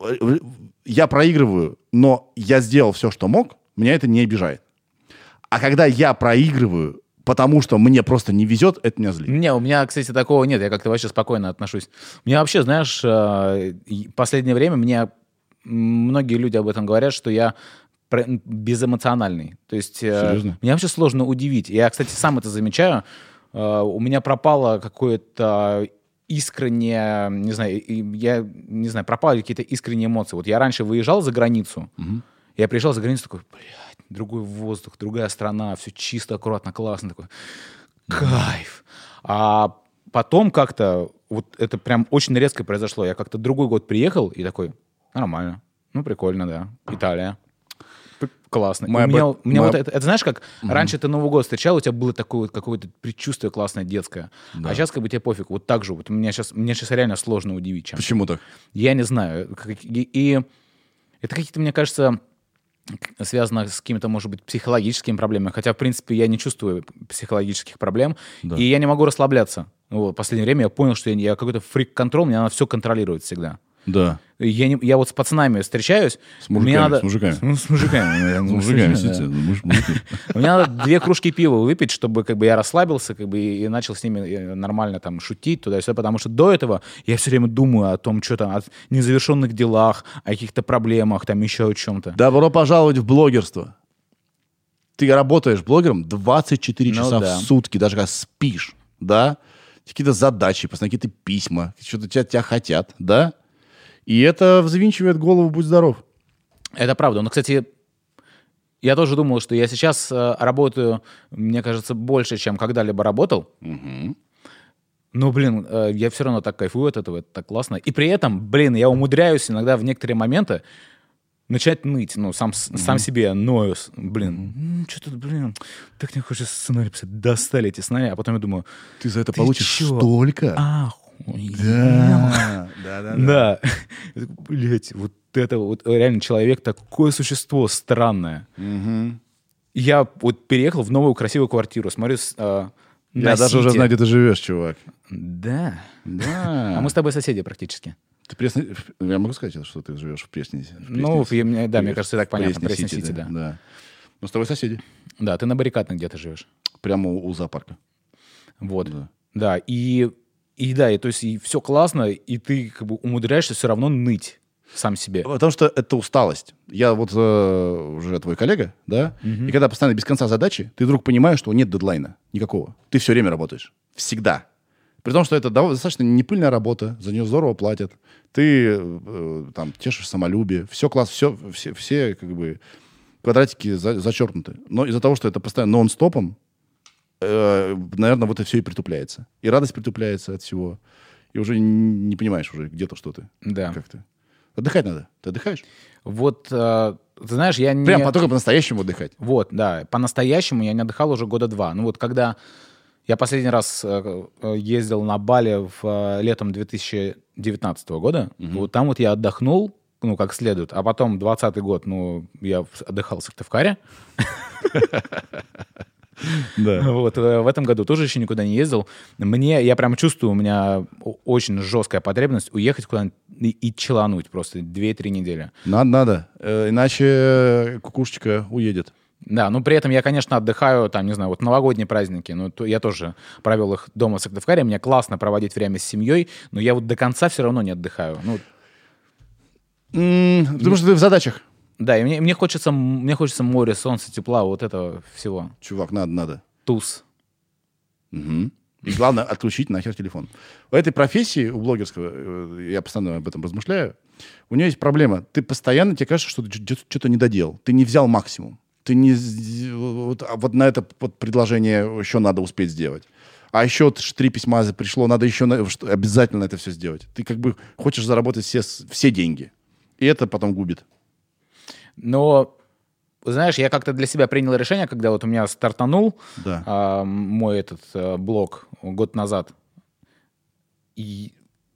э, я проигрываю, но я сделал все, что мог, меня это не обижает. А когда я проигрываю, потому что мне просто не везет, это меня злит. Не, у меня, кстати, такого нет. Я как-то вообще спокойно отношусь. Мне вообще, знаешь, э, последнее время мне многие люди об этом говорят, что я безэмоциональный. То есть э, Серьезно? меня вообще сложно удивить. Я, кстати, сам это замечаю. Э, У меня пропало какое-то искреннее, не знаю, я не знаю, пропали какие-то искренние эмоции. Вот я раньше выезжал за границу, я приезжал за границу такой, блядь, другой воздух, другая страна, все чисто, аккуратно, классно такой. Кайф. А потом как-то вот это прям очень резко произошло. Я как-то другой год приехал и такой, нормально, ну прикольно, да, Италия. Классно. Моя у меня, бо- у меня моя- вот это, это знаешь, как раньше ты Новый год встречал, у тебя было такое вот какое-то предчувствие классное детское, а сейчас как бы тебе пофиг. Вот так же. Вот меня сейчас, мне сейчас реально сложно удивить чем. Почему так? Я не знаю. И, и это какие-то, мне кажется, связано с какими-то, может быть, психологическими проблемами. Хотя, в принципе, я не чувствую психологических проблем. Да. И я не могу расслабляться. Вот, в последнее время я понял, что я, я какой-то фрик-контрол, мне надо все контролировать всегда. Да. Я, не- я вот с пацанами встречаюсь. С мужиками, мне надо, с мужиками. Ну, с мужиками. С мужиками, сидите. *laughs* Мне надо две кружки пива выпить, чтобы как бы я расслабился, как бы и, начал с ними э, нормально там шутить туда и сюда, потому что до этого я все время думаю о том, что там, о незавершенных делах, о каких-то проблемах, там еще о чем-то. Добро пожаловать в блогерство. Ты работаешь блогером 24 Ну часа в сутки, даже когда спишь, да? Какие-то задачи, постоянно какие-то письма, что-то тебя хотят, да? И это взвинчивает голову, будь здоров. Это правда. Но, кстати, я тоже думал, что я сейчас э, работаю, мне кажется, больше, чем когда-либо работал. Но, блин, э, я все равно так кайфую от этого, это так классно. И при этом, блин, я умудряюсь иногда в некоторые моменты начать ныть, ну, сам, сам себе ною, блин, что тут, блин, так не хочется сценарий писать, достали эти сценарии, а потом я думаю, Ты за это Ты получишь чё? столько. охуенно. Да. Да, да, Да. Блять, вот это вот реально человек такое существо странное. Я вот переехал в новую красивую квартиру, смотрю на Я даже уже знаю, где ты живешь, чувак. Да. Да. А мы с тобой соседи практически. Ты Пресный- Я могу сказать, что ты живешь в Пресне? в Ну, я- да, мне кажется, так понятно. Пресне Пресне Сити, да. да. Мы с тобой соседи. Да, ты на баррикадной где-то живешь. Прямо у, у зоопарка. Вот. Да. Да, и, и да, и то есть и все классно, и ты как бы умудряешься все равно ныть сам себе. Потому что это усталость. Я вот э, уже твой коллега, да, и когда постоянно без конца задачи, ты вдруг понимаешь, что нет дедлайна никакого. Ты все время работаешь. Всегда. При том, что это достаточно непыльная работа, за нее здорово платят. Ты э, там тешишь самолюбие, все класс, все, все, все как бы квадратики за- зачеркнуты. Но из-за того, что это постоянно нон-стопом, э, наверное, вот это все и притупляется. И радость притупляется от всего. И уже не понимаешь уже где-то что ты. Да. Как ты. Отдыхать надо. Ты отдыхаешь? Вот, э, ты знаешь, я не... Прям только по-настоящему отдыхать. Вот, да. По-настоящему я не отдыхал уже года два. Ну вот когда я последний раз э, э, ездил на Бали в э, летом 2019 года, угу. вот там вот я отдохнул, ну, как следует, а потом 20 год, ну, я отдыхал в Сыктывкаре. *laughs* Да. *laughs* Вот, э, в этом году тоже еще никуда не ездил. Мне, я прям чувствую, у меня очень жесткая потребность уехать куда-нибудь и, челануть просто 2-3 недели. Надо, надо. Э, иначе кукушечка уедет. Да, ну при этом я, конечно, отдыхаю, там, не знаю, вот новогодние праздники, ну то, я тоже провел их дома в Сыктывкаре, мне классно проводить время с семьей, но я вот до конца все равно не отдыхаю. Ну, потому что ты в задачах. Да, и мне, мне, хочется, мне хочется море, солнца, тепла, вот этого всего. Чувак, надо, надо. Туз. Угу. И главное, отключить нахер телефон. У этой профессии, у блогерского, э, я постоянно об этом размышляю, у нее есть проблема. Ты постоянно, тебе кажется, что ты что-то не доделал. Ты не взял максимум. Ты не... Вот, а вот на это вот предложение еще надо успеть сделать. А еще три письма пришло, надо еще обязательно это все сделать. Ты как бы хочешь заработать все, все деньги. И это потом губит. Но, знаешь, я как-то для себя принял решение, когда вот у меня стартанул да. а, мой этот а, блог год назад. И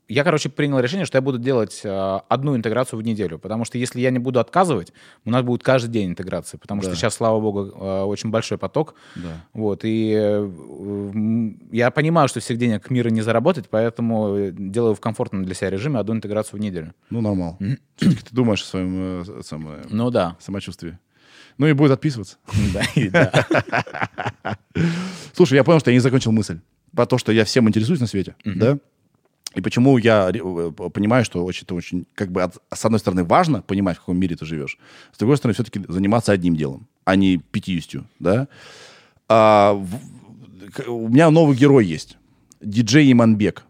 я, короче, принял решение, что я буду делать э, одну интеграцию в неделю, потому что если я не буду отказывать, у нас будет каждый день интеграции, потому да. что сейчас, слава богу, э, очень большой поток. Да. Вот, и э, я понимаю, что всех денег мира не заработать, поэтому делаю в комфортном для себя режиме одну интеграцию в неделю. Ну, нормал. Все-таки ты думаешь о своем э, самое, ну, да. самочувствии. Ну и будет отписываться. Да, *laughs* Слушай, я понял, что я не закончил мысль. Про то, что я всем интересуюсь на свете, да? И почему я э, понимаю, что это очень, как бы, от, с одной стороны, важно понимать, в каком мире ты живешь, с другой стороны, все-таки заниматься одним делом, а не пятьюстью, да. А, в, у меня новый герой есть, диджей Иманбек.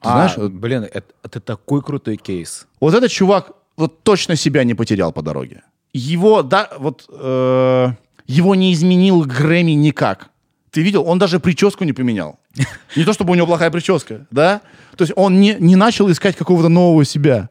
Ты а, знаешь? Блин, это, это такой крутой кейс. Вот этот чувак вот точно себя не потерял по дороге. Его, да, вот, э, его не изменил Грэмми никак. Ты видел, он даже прическу не поменял. Не то, чтобы у него плохая прическа, да? То есть он не, не начал искать какого-то нового себя.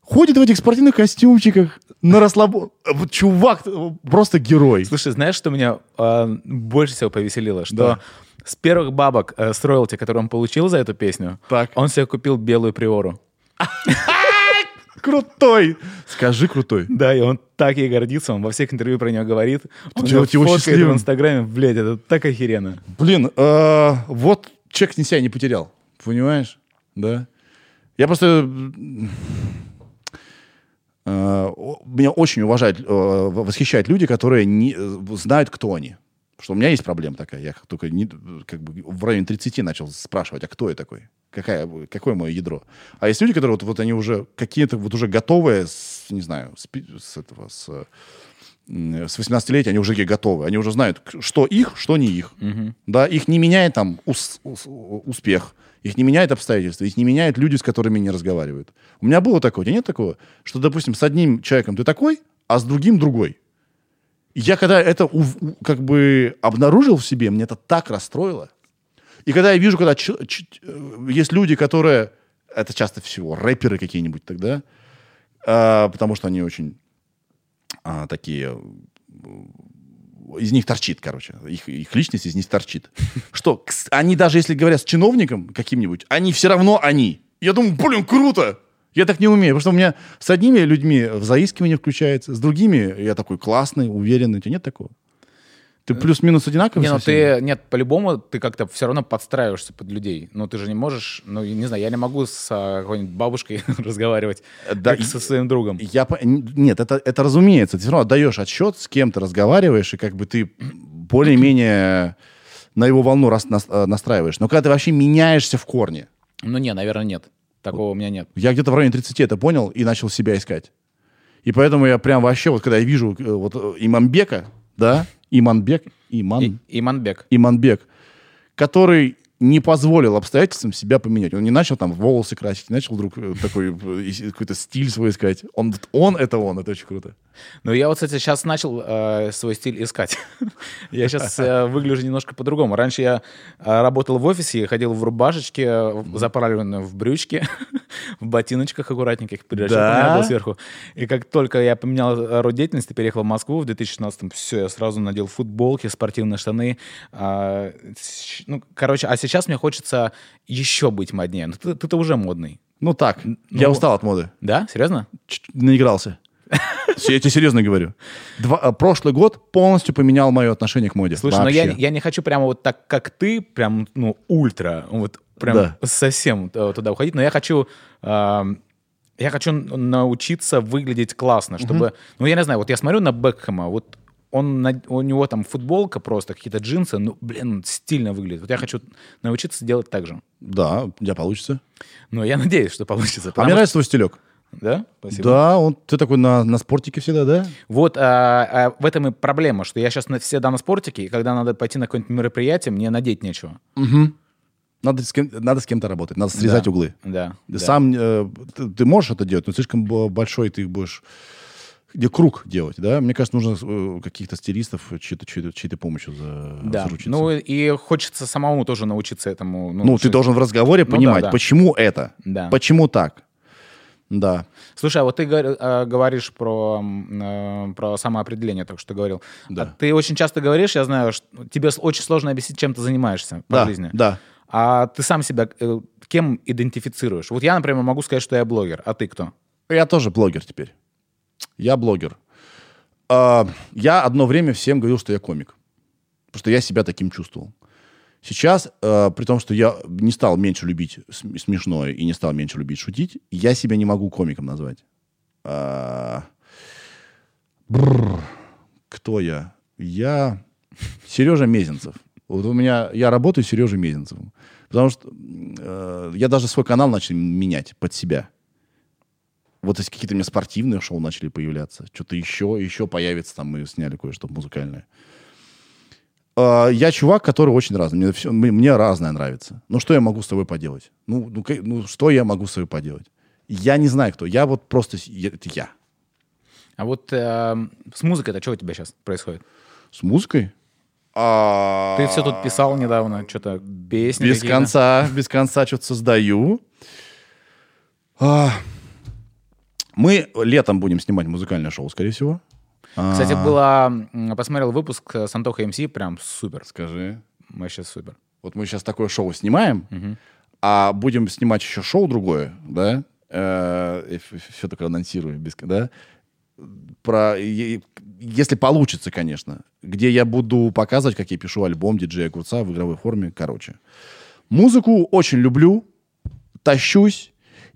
Ходит в этих спортивных костюмчиках, на расслабон. Чувак, просто герой. Слушай, знаешь, что меня э, больше всего повеселило? Что да. с первых бабок э, с роялти, которые он получил за эту песню, так. он себе купил белую приору. *laughs* Крутой! Скажи крутой. Да, и он так ей гордится, он во всех интервью про нее говорит. Он Делать его счастливым. в Инстаграме, блядь, это так охеренно. Блин, э, вот человек ни себя не потерял, понимаешь? Да. Я просто... Э, меня очень уважают, э, восхищают люди, которые не, знают, кто они. Что у меня есть проблема такая. Я только не, как бы в районе 30 начал спрашивать, а кто я такой? Какая, какое мое ядро? А есть люди, которые вот, вот они уже какие-то вот уже готовые, с, не знаю, с, с этого, с, с 18-летия, они уже готовы. Они уже знают, что их, что не их. Угу. Да, их не меняет там ус, ус, успех, их не меняет обстоятельства, их не меняют люди, с которыми не разговаривают. У меня было такое, у тебя нет такого? Что, допустим, с одним человеком ты такой, а с другим другой. Я когда это как бы обнаружил в себе, мне это так расстроило. И когда я вижу, когда ч- ч- э, есть люди, которые... Это часто всего рэперы какие-нибудь тогда, а, потому что они очень а, такие... Из них торчит, короче. Их, их личность из них торчит. *laughs* Что, они даже если говорят с чиновником каким-нибудь, они все равно они. Я думаю, блин, круто! Я так не умею, потому что у меня с одними людьми в заискивание включается, с другими я такой классный, уверенный. У тебя нет такого? Ты плюс-минус одинаковый? Не, ну ты, нет, по-любому ты как-то все равно подстраиваешься под людей. Ну ты же не можешь, ну не знаю, я не могу с а, какой-нибудь бабушкой *laughs* разговаривать, да, как и, со своим другом. Я, нет, это, это разумеется. Ты все равно отдаешь отсчет, с кем ты разговариваешь, и как бы ты более-менее на его волну рас, э, настраиваешь. Но когда ты вообще меняешься в корне. Ну не, наверное, нет. Такого у меня нет. Я где-то в районе 30 это понял и начал себя искать. И поэтому я прям вообще, вот когда я вижу э, вот э, Имамбека, да, Иманбек, Иман... И, Иманбек. Иманбек, который не позволил обстоятельствам себя поменять. Он не начал там волосы красить, не начал вдруг э, такой э, какой-то стиль свой искать. Он, он это он, это очень круто. Ну, я вот, кстати, сейчас начал э, свой стиль искать. *laughs* я сейчас э, выгляжу немножко по-другому. Раньше я э, работал в офисе, ходил в рубашечке, заправленной в брючки, *laughs* в ботиночках аккуратненьких, да? был сверху. И как только я поменял род деятельности, переехал в Москву в 2016 все, я сразу надел футболки, спортивные штаны. Э, ну, короче, а сейчас мне хочется еще быть моднее. Ну, ты, ты-то уже модный. Ну так, ну, я устал от моды. Да? Серьезно? Ч- наигрался. Я тебе серьезно говорю. Два, а, прошлый год полностью поменял мое отношение к моде. Слушай, но я, я не хочу прямо вот так, как ты, прям, ну, ультра, вот прям да. совсем э, туда уходить, но я хочу... Э, я хочу научиться выглядеть классно, чтобы... Ну, я не знаю, вот я смотрю на Бекхэма, вот он, у него там футболка просто, какие-то джинсы, ну, блин, стильно выглядит. Вот я хочу научиться делать так же. Да, у тебя получится. Ну, я надеюсь, что получится. А мне нравится твой стилек. Да? Спасибо. Да, он, ты такой на, на спортике всегда, да? Вот а, а, в этом и проблема, что я сейчас на, всегда на спортике, и когда надо пойти на какое-нибудь мероприятие, мне надеть нечего. Угу. Надо с, кем, надо с кем-то работать, надо срезать да, углы. Да. Ты да. Сам э, ты, ты можешь это делать, но слишком большой ты их будешь где круг делать, да? Мне кажется, нужно э, каких-то стилистов чьей-то, чьей-то, чьей-то помощью за, да. заручиться. Ну и хочется самому тоже научиться этому. Ну, ну ты должен в разговоре ну, понимать, да, да. почему это, да. почему так. Да. Слушай, а вот ты э, говоришь про, э, про самоопределение, так что говорил. Да. А ты очень часто говоришь, я знаю, что тебе очень сложно объяснить, чем ты занимаешься по да, жизни. Да. А ты сам себя э, кем идентифицируешь? Вот я, например, могу сказать, что я блогер, а ты кто? Я тоже блогер теперь. Я блогер. А, я одно время всем говорил, что я комик. Потому что я себя таким чувствовал. Сейчас, э, при том, что я не стал меньше любить смешное и не стал меньше любить шутить, я себя не могу комиком назвать. Бррр, кто я? Я Сережа Мезенцев. Вот у меня, я работаю с Сережей Мезенцевым. Потому что э, я даже свой канал начал менять под себя. Вот есть какие-то у меня спортивные шоу начали появляться. Что-то еще, еще появится. Там мы сняли кое-что музыкальное. А, я чувак, который очень разный. Мне, все, мне разное нравится. Ну, что я могу с тобой поделать? Ну, ну, ну, что я могу с тобой поделать? Я не знаю, кто. Я вот просто... Это я. А вот э, с музыкой-то что у тебя сейчас происходит? С музыкой? А... Ты все тут писал недавно, что-то песни Без конца, без конца что-то создаю. А... Мы летом будем снимать музыкальное шоу, скорее всего. Кстати, а. была... Посмотрел выпуск с Антохой МС, прям супер. Скажи. Вообще супер. Вот мы сейчас такое шоу снимаем, а будем снимать еще шоу другое, да? Э, Все такое анонсирую, да? Про, если получится, конечно, где я буду показывать, как я пишу альбом диджея Огурца в игровой форме, короче. Музыку очень люблю, тащусь,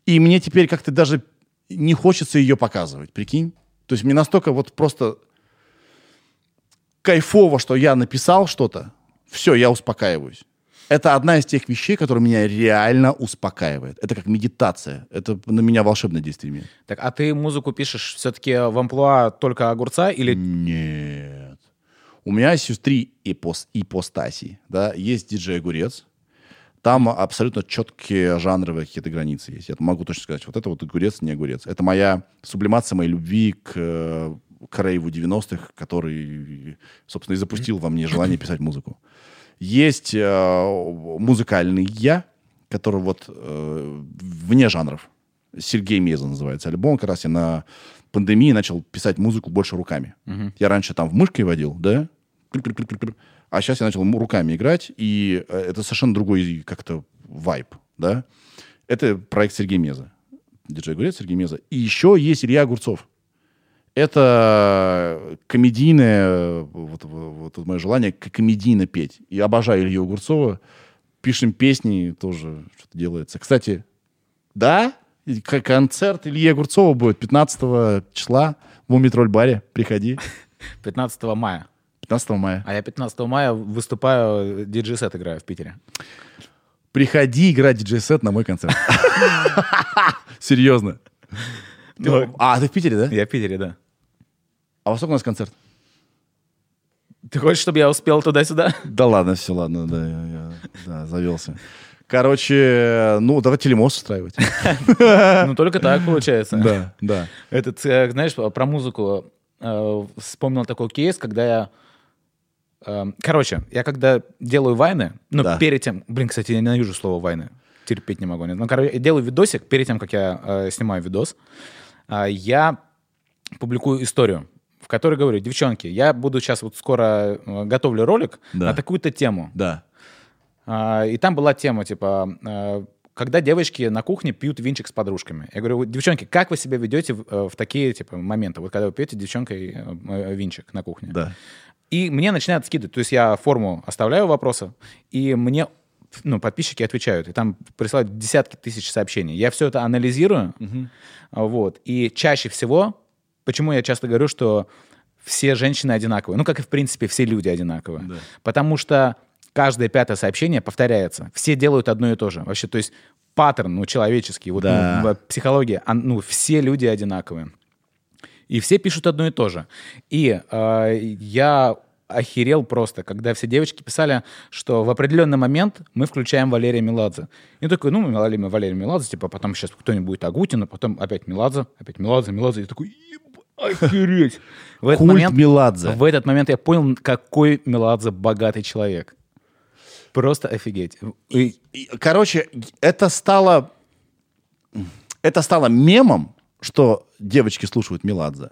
и мне теперь как-то даже не хочется ее показывать, прикинь? То есть мне настолько вот просто кайфово, что я написал что-то, все, я успокаиваюсь. Это одна из тех вещей, которые меня реально успокаивает. Это как медитация. Это на меня волшебное действие имеет. Так, а ты музыку пишешь все-таки в амплуа только огурца или... Нет. У меня есть три ипос, ипостаси. Да? Есть диджей Огурец, там абсолютно четкие жанровые какие-то границы есть. Я могу точно сказать, вот это вот огурец, не огурец. Это моя сублимация моей любви к, к рейву 90-х, который, собственно, и запустил во мне желание писать музыку. Есть э, музыкальный я, который вот э, вне жанров. Сергей Меза называется альбом. Как раз я на пандемии начал писать музыку больше руками. Uh-huh. Я раньше там в мышкой водил, да? А сейчас я начал руками играть, и э, это совершенно другой как-то вайб, да. Это проект Сергея Меза. Диджей Гурец, Сергей Меза. И еще есть Илья Огурцов. Это комедийное, вот, вот, вот мое желание комедийно петь. И обожаю Илью Огурцова. Пишем песни, тоже что-то делается. Кстати, да, концерт Ильи Огурцова будет 15 числа в Мумитроль-баре. Приходи. *laughs* 15 мая. 15 мая. А я 15 мая выступаю, диджей-сет играю в Питере. Приходи играть диджей-сет на мой концерт. *laughs* Серьезно. А, ты в Питере, да? Я в Питере, да. А во сколько у нас концерт? Ты хочешь, чтобы я успел туда-сюда? Да ладно, все, ладно, да, я, я да, завелся. Короче, ну, давай телемост устраивать. *laughs* Ну, только так получается. Да, да. Этот, э, знаешь, про музыку э, вспомнил такой кейс, когда я... э, Короче, я когда делаю вайны, ну, Да. перед тем... Блин, кстати, я ненавижу слово вайны. Терпеть не могу. Ну, короче, я делаю видосик перед тем, как я э, снимаю видос. а, Я публикую историю, в которой говорю, девчонки, я буду сейчас вот скоро э, готовлю ролик Да. на такую-то тему. Да. А, И там была тема, типа, э, когда девочки на кухне пьют винчик с подружками. Я говорю, «Вот, девчонки, как вы себя ведете в, э, в такие, типа, моменты? Вот когда вы пьете девчонкой э, э, винчик на кухне. Да. И мне начинают скидывать. То есть я форму оставляю вопроса, и мне ну, подписчики отвечают. И там присылают десятки тысяч сообщений. Я все это анализирую. А, Вот. И чаще всего, почему я часто говорю, что все женщины одинаковые. Ну, как и, в принципе, все люди одинаковые. Да. Потому что каждое пятое сообщение повторяется. Все делают одно и то же. Вообще, то есть паттерн, ну, человеческий, вот, Да. ну, психология, ну, все люди одинаковые. И все пишут одно и то же. И э, я охерел просто, когда все девочки писали, что в определенный момент мы включаем Валерия Меладзе. И такой, ну, мы Валерий, Валерий Меладзе, типа, потом сейчас кто-нибудь будет Агутина, потом опять Меладзе, опять Меладзе, Меладзе. Я такой, «Еб- охереть. В этот, Культ момент, Меладзе. в этот момент я понял, какой Меладзе богатый человек. Просто офигеть. И- И, Короче, это стало... Это стало мемом, что девочки слушают Меладзе.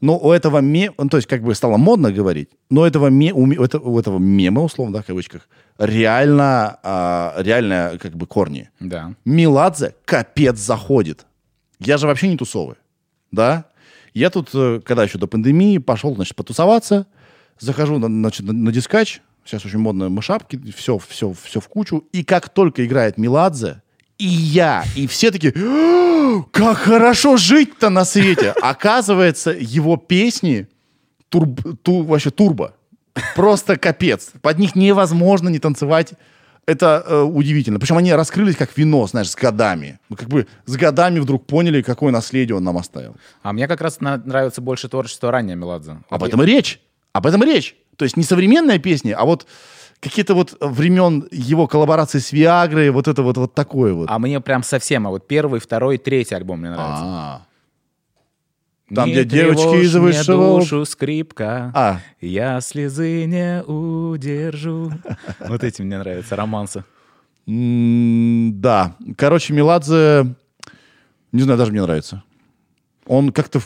Но у этого мема, ну, то есть как бы стало модно говорить, но у этого, ме- у, это- у этого мема, условно, да, в кавычках, реально, а, реально как бы корни. да. Меладзе капец заходит. Я же вообще не тусовый, да? Я тут, э, когда еще до пандемии, пошел, значит, потусоваться, захожу на, значит, на, на дискач, сейчас очень модно мышапки, все, все, все в кучу, и как только играет Меладзе, и я, и все такие, «А, как хорошо жить-то на свете. Оказывается, его песни турб, ту- вообще турбо. Просто капец. Под них невозможно не танцевать. Это э, удивительно. Причем они раскрылись как вино, знаешь, с годами. Мы как бы с годами вдруг поняли, какое наследие он нам оставил. А мне как раз на- нравится больше творчество ранее Меладзе. Об этом и речь. Об этом и речь. То есть не современные песни, а вот какие-то вот времен его коллаборации с Виагрой, вот это вот, вот такое вот. А мне прям совсем, а вот первый, второй, третий альбом мне нравится. А. Там, Не где девочки из высшего- душу скрипка, А. я слезы не удержу. *laughs* Вот эти мне нравятся, романсы. Да. Короче, Меладзе, не знаю, даже мне нравится. Он как-то,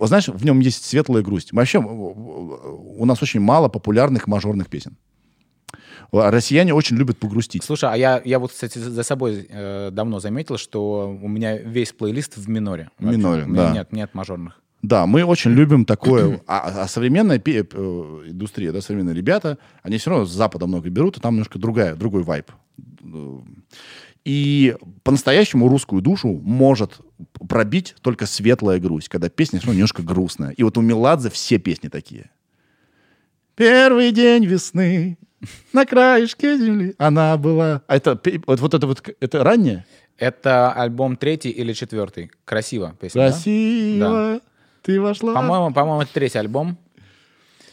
знаешь, в нем есть светлая грусть. Вообще, у нас очень мало популярных мажорных песен. Россияне очень любят погрустить. Слушай, а я, я вот, кстати, за собой э, давно заметил, что у меня весь плейлист в миноре. В миноре, У меня да. Нет, нет мажорных. Да, мы очень любим такое. *clears throat* А, а современная пе- э, индустрия, да, современные ребята, они все равно с Запада много берут, и там немножко другая, другой вайб. И по-настоящему русскую душу может пробить только светлая грусть, когда песня равно немножко грустная. И вот у Меладзе все песни такие. Первый день весны *laughs* на краешке земли. Она была... А это, вот, вот это вот, это раннее? Это альбом третий или четвертый. Красиво песня, да? Красиво, ты вошла. По-моему, по-моему, это третий альбом.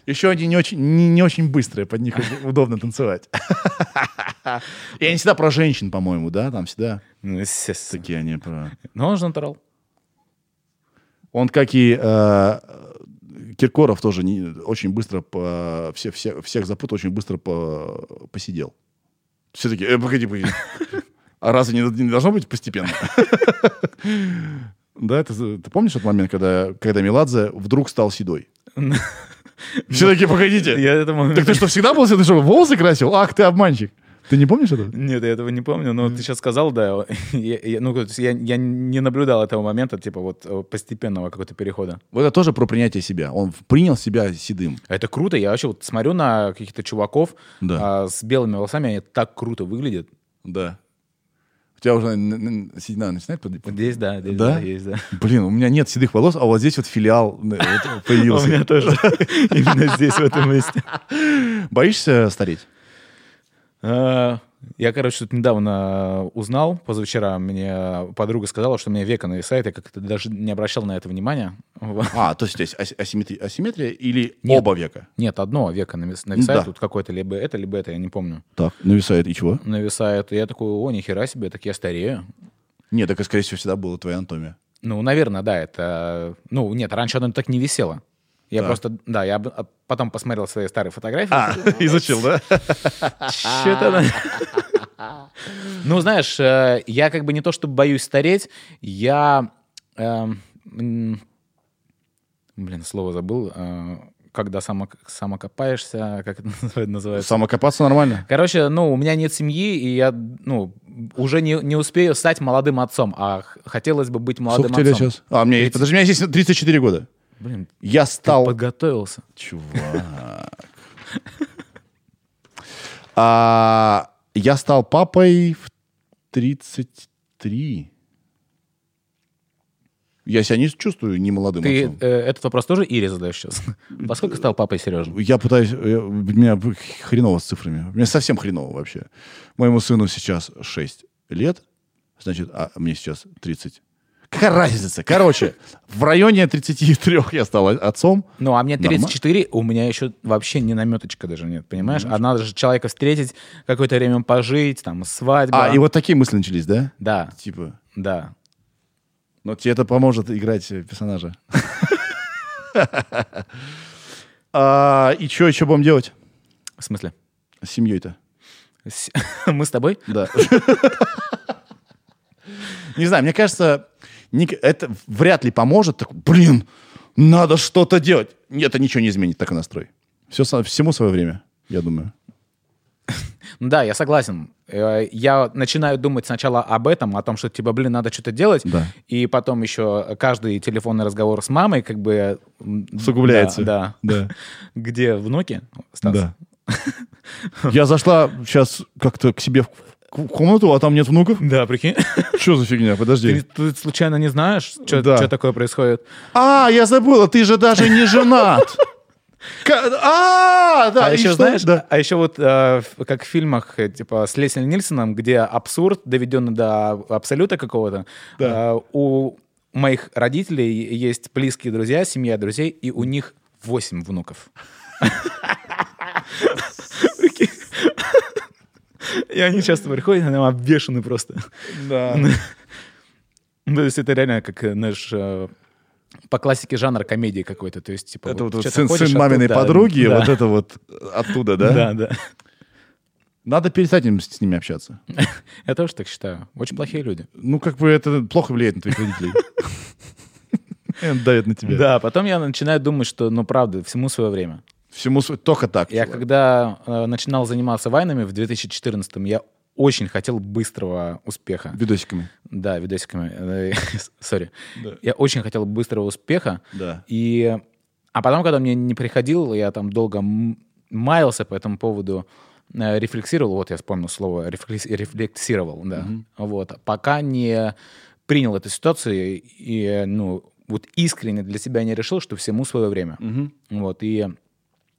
Еще они не очень, не, не очень быстрые, под них *laughs* удобно танцевать. *laughs* И они всегда про женщин, по-моему, да? Там всегда Ну, естественно. такие они про... Но он же натурал. Он, как и э, Киркоров, тоже не, очень быстро по, все, все, всех запутал, очень быстро по, посидел. Все такие, э, погоди, погоди. А разве не, не должно быть постепенно? *laughs* Да, это, ты помнишь этот момент, когда, когда Меладзе вдруг стал седой? *laughs* Все такие, погодите. Я этому... Так ты что, всегда был седой, что волосы красил? Ах, ты обманщик. Ты не помнишь этого? Нет, я этого не помню, но ты сейчас сказал, да. *laughs* Ну, я, я не наблюдал этого момента, типа вот э, постепенного какого-то перехода. Вот это тоже про принятие себя. Он принял себя седым. Это круто. Я вообще вот смотрю на каких-то чуваков а, с белыми волосами, они так круто выглядят. Да. У тебя уже седина начинает под- под- Здесь, да, здесь, Да? да, есть, да. *laughs* Блин, у меня нет седых волос, а вот здесь вот филиал э, вот *laughs* У появился. меня тоже. Именно здесь, в этом месте. Боишься стареть? А, Я, короче, тут недавно узнал, позавчера мне подруга сказала, что у меня века нависает, я как-то даже не обращал на это внимания. А, то есть здесь асимметрия, асимметрия или Нет. оба века? Нет, одно века нависает, да. тут какое-то либо это, либо это, я не помню. Так, нависает и чего? Нависает, и я такой, о, нихера себе, так я старею. Нет, так, скорее всего, всегда была твоя анатомия. Ну, наверное, да, это... Ну, нет, раньше оно так не висело. Я да. просто, да, я потом посмотрел свои старые фотографии. А, изучил, да? Что-то... *laughs* Ну, знаешь, э, я как бы не то чтобы боюсь стареть, я... Эм, блин, слово забыл. Э, когда само, самокопаешься, как это *laughs* называется? Самокопаться нормально. Короче, ну, у меня нет семьи, и я, ну, уже не, не успею стать молодым отцом, а хотелось бы быть молодым Сколько отцом. тебе сейчас? А, мне, 30... подожди, у меня здесь 34 года. Блин, я стал... подготовился. Чувак. *laughs* а, я стал папой в 33. Я себя не чувствую не молодым Ты отцом. Э, этот вопрос тоже Ире задаешь сейчас? Поскольку *laughs* стал папой Сережа? Я пытаюсь... Я, у меня хреново с цифрами. У меня совсем хреново вообще. Моему сыну сейчас 6 лет. Значит, а мне сейчас 30 Какая разница? Короче, в районе 33 я стал отцом. Ну, а мне 34, Нормально. у меня еще вообще ни наметочка даже нет, понимаешь? Mm-hmm. А надо же человека встретить, какое-то время пожить, там, свадьба. А, и вот такие мысли начались, да? Да. Типа? Да. Но тебе это поможет играть персонажа. *laughs* А, и что еще будем делать? В смысле? С семьей-то. *laughs* Мы с тобой? Да. *laughs* Не знаю, мне кажется, это вряд ли поможет. Так, блин, надо что-то делать. Это ничего не изменит, такой настрой. Все, всему свое время, я думаю. *laughs* Да, я согласен. Э, я начинаю думать сначала об этом, о том, что, типа, блин, надо что-то делать. Да. И потом еще каждый телефонный разговор с мамой как бы... Сугубляется. Да. да. *laughs* Где внуки, Стас? Да. *laughs* Я зашла сейчас как-то к себе комнату, а там нет внуков? Да, прикинь. *laughs* Что за фигня? Подожди. Ты, ты случайно не знаешь, что да. такое происходит? А, я забыла, ты же даже не женат. *laughs* А, да. А еще знаешь, да. а еще вот э, как в фильмах э, типа с Лесли Нильсоном, где абсурд доведен до абсолюта какого-то. Да. Э, у моих родителей есть близкие друзья, семья друзей, и у них восемь внуков. *laughs* И они часто приходят, они обвешаны просто. Да. *laughs* Ну, то есть это реально как, знаешь, э, по классике жанр комедии какой-то. То есть, типа, это вот, вот сын, сын маминой оттуда, подруги, да. вот это вот оттуда, да? Да, да. Надо перестать с ними общаться. *laughs* Я тоже так считаю. Очень плохие люди. Ну, как бы это плохо влияет на твоих родителей. *laughs* Давит на тебя. Да, потом я начинаю думать, что, ну, правда, всему свое время. Всему только так. Я когда э, начинал заниматься вайнами в 2014-м, я очень хотел быстрого успеха. Видосиками. Да, видосиками. Э, *laughs* сори. Да. Я очень хотел быстрого успеха. Да. И... А потом, когда мне не приходил, я там долго маялся по этому поводу, э, рефлексировал, вот я вспомнил слово, рефлексировал, да. Угу. Вот. Пока не принял эту ситуацию и, ну, вот искренне для себя не решил, что всему свое время. Угу. Вот. И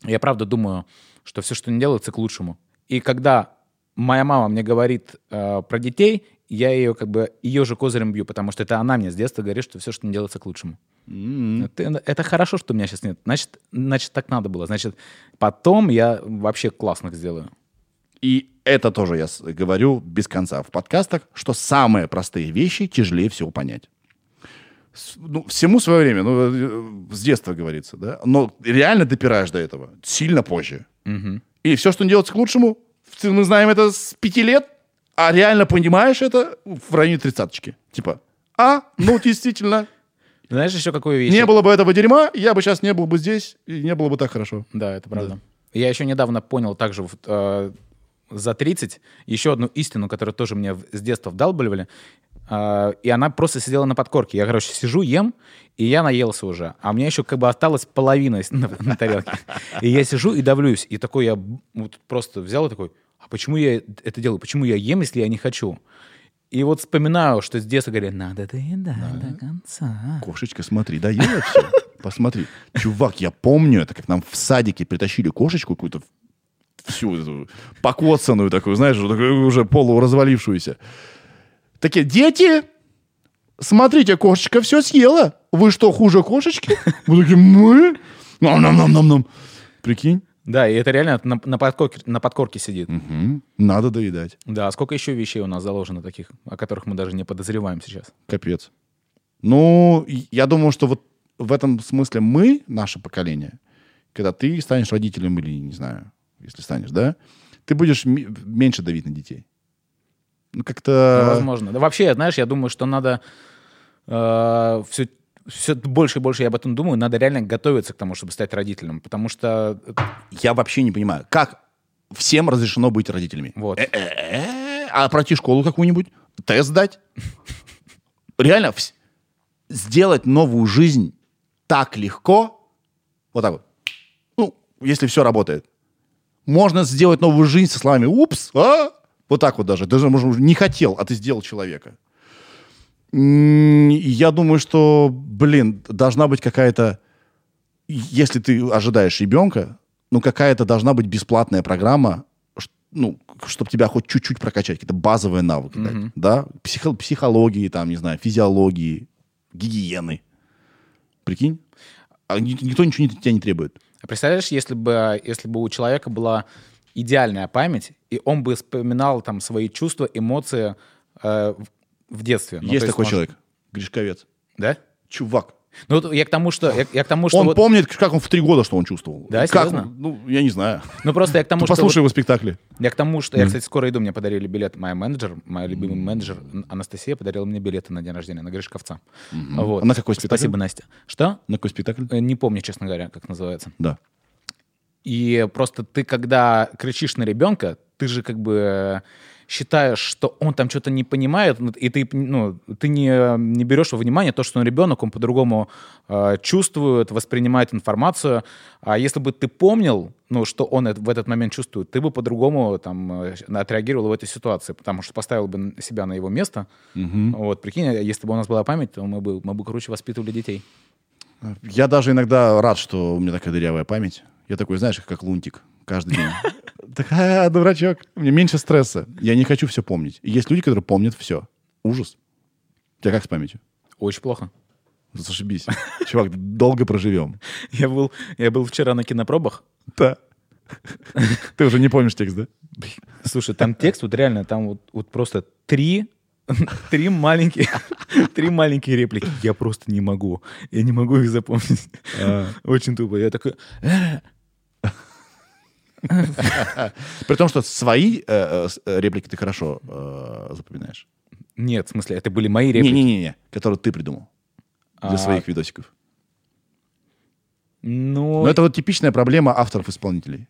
я правда думаю, что все, что не делается, к лучшему. И когда моя мама мне говорит э, про детей, я ее как бы ее же козырем бью, потому что это она мне с детства говорит, что все, что не делается, к лучшему. Mm-hmm. Это, это хорошо, что у меня сейчас нет. Значит, значит, так надо было. Значит, потом я вообще классно сделаю. И это тоже я говорю без конца в подкастах, что самые простые вещи тяжелее всего понять ну, всему свое время, ну, э, с детства говорится, да, но реально допираешь до этого сильно позже. Угу. И все, что делается к лучшему, мы знаем это с пяти лет, а реально понимаешь это в районе тридцаточки. Типа, а, ну, *laughs* действительно. Знаешь еще какую вещь? Не было бы этого дерьма, я бы сейчас не был бы здесь, и не было бы так хорошо. Да, это правда. Я еще недавно понял также э, за 30 еще одну истину, которую тоже мне с детства вдалбливали. А, и она просто сидела на подкорке. Я, короче, сижу, ем, и я наелся уже. А у меня еще как бы осталась половина *laughs* на, на тарелке. И я сижу и давлюсь. И такой я вот просто взял и такой, а почему я это делаю? Почему я ем, если я не хочу? И вот вспоминаю, что с детства говорили, надо доедать да. до конца. Кошечка, смотри, доела все. *laughs* Посмотри. Чувак, я помню это, как нам в садике притащили кошечку какую-то всю эту покоцанную такую, знаешь, уже полуразвалившуюся. Такие, дети, смотрите, кошечка все съела. Вы что, хуже кошечки? Мы такие, мы? Нам-нам-нам-нам-нам. Прикинь? Да, и это реально на, на, подкорке, на подкорке сидит. Угу. Надо доедать. Да, сколько еще вещей у нас заложено таких, о которых мы даже не подозреваем сейчас? Капец. Ну, я думаю, что вот в этом смысле мы, наше поколение, когда ты станешь родителем или, не знаю, если станешь, да, ты будешь меньше давить на детей. Как-то... Возможно. Да вообще, знаешь, я думаю, что надо э, все все больше и больше я об этом думаю, надо реально готовиться к тому, чтобы стать родителем, потому что... Я вообще не понимаю, как всем разрешено быть родителями? Вот. Э-э-э, а пройти школу какую-нибудь? Тест дать? Реально, сделать новую жизнь так легко, вот так вот, ну, если все работает. Можно сделать новую жизнь со словами «упс», а? Вот так вот даже. Даже, может, не хотел, а ты сделал человека. Я думаю, что, блин, должна быть какая-то... Если ты ожидаешь ребенка, ну, какая-то должна быть бесплатная программа, ну, чтобы тебя хоть чуть-чуть прокачать, какие-то базовые навыки, mm-hmm. да? Психо- психологии, там, не знаю, физиологии, гигиены. Прикинь? А никто ничего не, тебя не требует. А представляешь, если бы, если бы у человека была идеальная память, и он бы вспоминал там свои чувства, эмоции э, в детстве. Ну, есть, есть такой может... человек, Гришковец. Да? Чувак. Ну, я к тому, что... Я, я к тому, что он вот... помнит, как он в три года, что он чувствовал. Да, как, серьезно? Ну, я не знаю. Ну, просто я к тому, Ты что... послушай вот... его спектакли. Я к тому, что... Mm. Я, кстати, скоро иду, мне подарили билет. Моя менеджер, моя любимый менеджер Анастасия подарила мне билеты на день рождения, на Гришковца. Mm-hmm. Вот. А на какой спектакль? Спасибо, Настя. Что? На какой спектакль? Э, не помню, честно говоря, как называется. Да. И просто ты, когда кричишь на ребенка, ты же как бы считаешь, что он там что-то не понимает, ну, и ты, ну, ты не, не берешь во внимание то, что он ребенок, он по-другому э, чувствует, воспринимает информацию. А если бы ты помнил, ну, что он в этот момент чувствует, ты бы по-другому там э, отреагировал в этой ситуации, потому что поставил бы себя на его место. Угу. Вот, прикинь, если бы у нас была память, то мы бы, мы бы, короче, воспитывали детей. Я даже иногда рад, что у меня такая дырявая память. Я такой, знаешь, как лунтик каждый день. *laughs* Такая, дурачок. Мне меньше стресса. Я не хочу все помнить. И есть люди, которые помнят все. Ужас. У тебя как с памятью? Очень плохо. Зашибись. Чувак, долго проживем. *laughs* Я был, я был вчера на кинопробах. Да. Ты уже не помнишь текст, да? Слушай, там текст, вот реально, там вот, вот просто три *laughs* Три маленькие, три маленькие реплики. Я просто не могу. Я не могу их запомнить. А. Очень тупо. Я такой... «Э, *laughs* при том, что свои э, э, реплики ты хорошо э, запоминаешь. Нет, в смысле, это были мои реплики. Не-не-не, которые ты придумал для а... своих видосиков. Ну... Но это вот типичная проблема авторов-исполнителей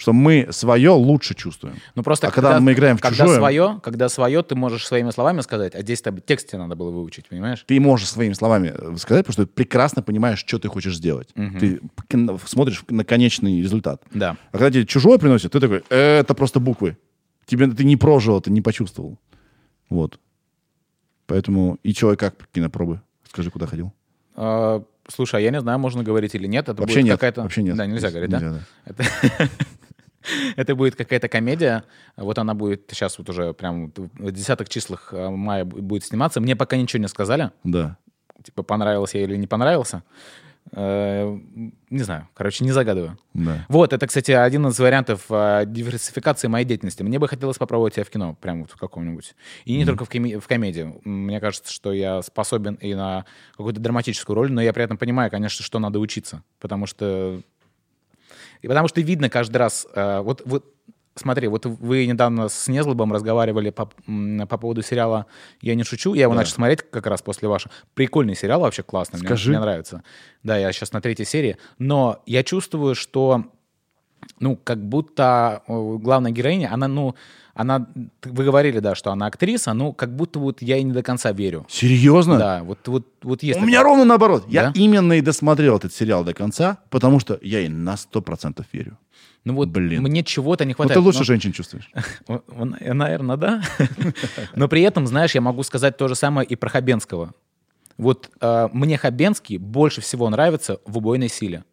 что мы свое лучше чувствуем. Ну просто а когда, когда мы играем в когда чужое... Свое, когда свое, ты можешь своими словами сказать, а здесь тебе текст тебе надо было выучить, понимаешь? Ты можешь своими словами э, сказать, потому что ты прекрасно понимаешь, что ты хочешь сделать. Угу. Ты смотришь на конечный результат. Да. А когда тебе чужое приносит, ты такой, «Э, это просто буквы. Тебе ты не прожил, ты не почувствовал. Вот. Поэтому и человек как кинопробы? Скажи, куда ходил? А, слушай, а я не знаю, можно говорить или нет. Это вообще будет нет. Какая-то... Вообще нет. Да, нельзя говорить, нельзя, да? да. Это... *laughs* *laughs* Это будет какая-то комедия. Вот она будет сейчас вот уже прям в десятых числах э, мая будет сниматься. Мне пока ничего не сказали. Да. Типа, понравился я или не понравился. Э, не знаю, короче, не загадываю. Да. Вот, это, кстати, один из вариантов э, диверсификации моей деятельности. Мне бы хотелось попробовать себя в кино, прям вот в каком-нибудь. И не mm-hmm. только в, коми- в комедии. Мне кажется, что я способен и на какую-то драматическую роль, но я при этом понимаю, конечно, что надо учиться. Потому что и потому что видно каждый раз, э, вот, вот Смотри, вот вы недавно с Незлобом разговаривали по, по поводу сериала «Я не шучу». Я его да. начал смотреть как раз после вашего. Прикольный сериал, вообще классный. Скажи. Мне, мне нравится. Да, я сейчас на третьей серии. Но я чувствую, что ну, как будто главная героиня, она, ну, она, вы говорили, да, что она актриса, ну, как будто вот я и не до конца верю. Серьезно? Да, вот, вот, вот есть. У такое. меня ровно наоборот. Да? Я именно и досмотрел этот сериал до конца, потому что я ей на сто процентов верю. Ну вот Блин. мне чего-то не хватает. Ну ты лучше но... женщин чувствуешь. *laughs* Наверное, да. *laughs* Но при этом, знаешь, я могу сказать то же самое и про Хабенского. Вот э, мне Хабенский больше всего нравится в «Убойной силе».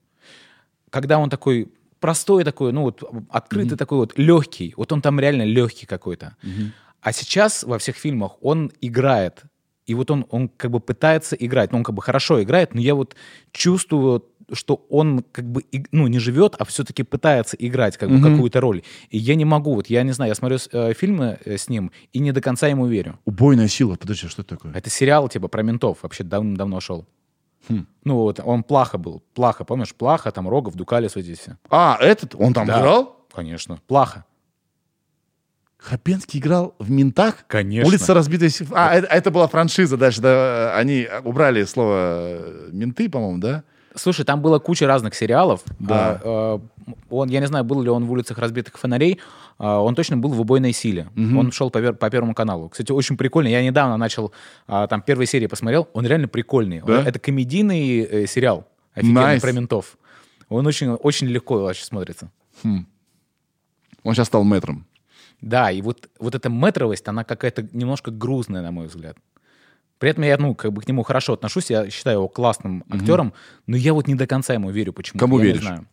Когда он такой простой такой, ну вот открытый mm-hmm. такой вот легкий. Вот он там реально легкий какой-то. Mm-hmm. А сейчас во всех фильмах он играет. И вот он, он как бы пытается играть. Ну, он как бы хорошо играет, но я вот чувствую, что он как бы, ну, не живет, а все-таки пытается играть как бы mm-hmm. какую-то роль. И я не могу, вот я не знаю, я смотрю э, фильмы э, с ним и не до конца ему верю. Убойная сила, подожди, что это такое? Это сериал типа про ментов, вообще давно шел. Хм. Ну вот, он Плаха был. Плаха, помнишь? Плаха, там Рогов, Дукалис, вот здесь все. А, этот? Он там да, играл? Конечно. Плаха. Хабенский играл в «Ментах»? Конечно. Улица разбитая... А, это, это была франшиза дальше, да? Они убрали слово э, «менты», по-моему, да? Слушай, там было куча разных сериалов. Да. А, он, я не знаю, был ли он в улицах разбитых фонарей. А, он точно был в убойной силе. Угу. Он шел по, по первому каналу. Кстати, очень прикольный. Я недавно начал а, там первые серии посмотрел. Он реально прикольный. Да? Он, это комедийный э, сериал. Офигенный nice. про ментов. Он очень, очень легко вообще смотрится. Хм. Он сейчас стал мэтром. Да, и вот, вот эта метровость, она какая-то немножко грузная, на мой взгляд. При этом я, ну, как бы к нему хорошо отношусь, я считаю его классным угу. актером, но я вот не до конца ему верю почему Кому я веришь? Не знаю.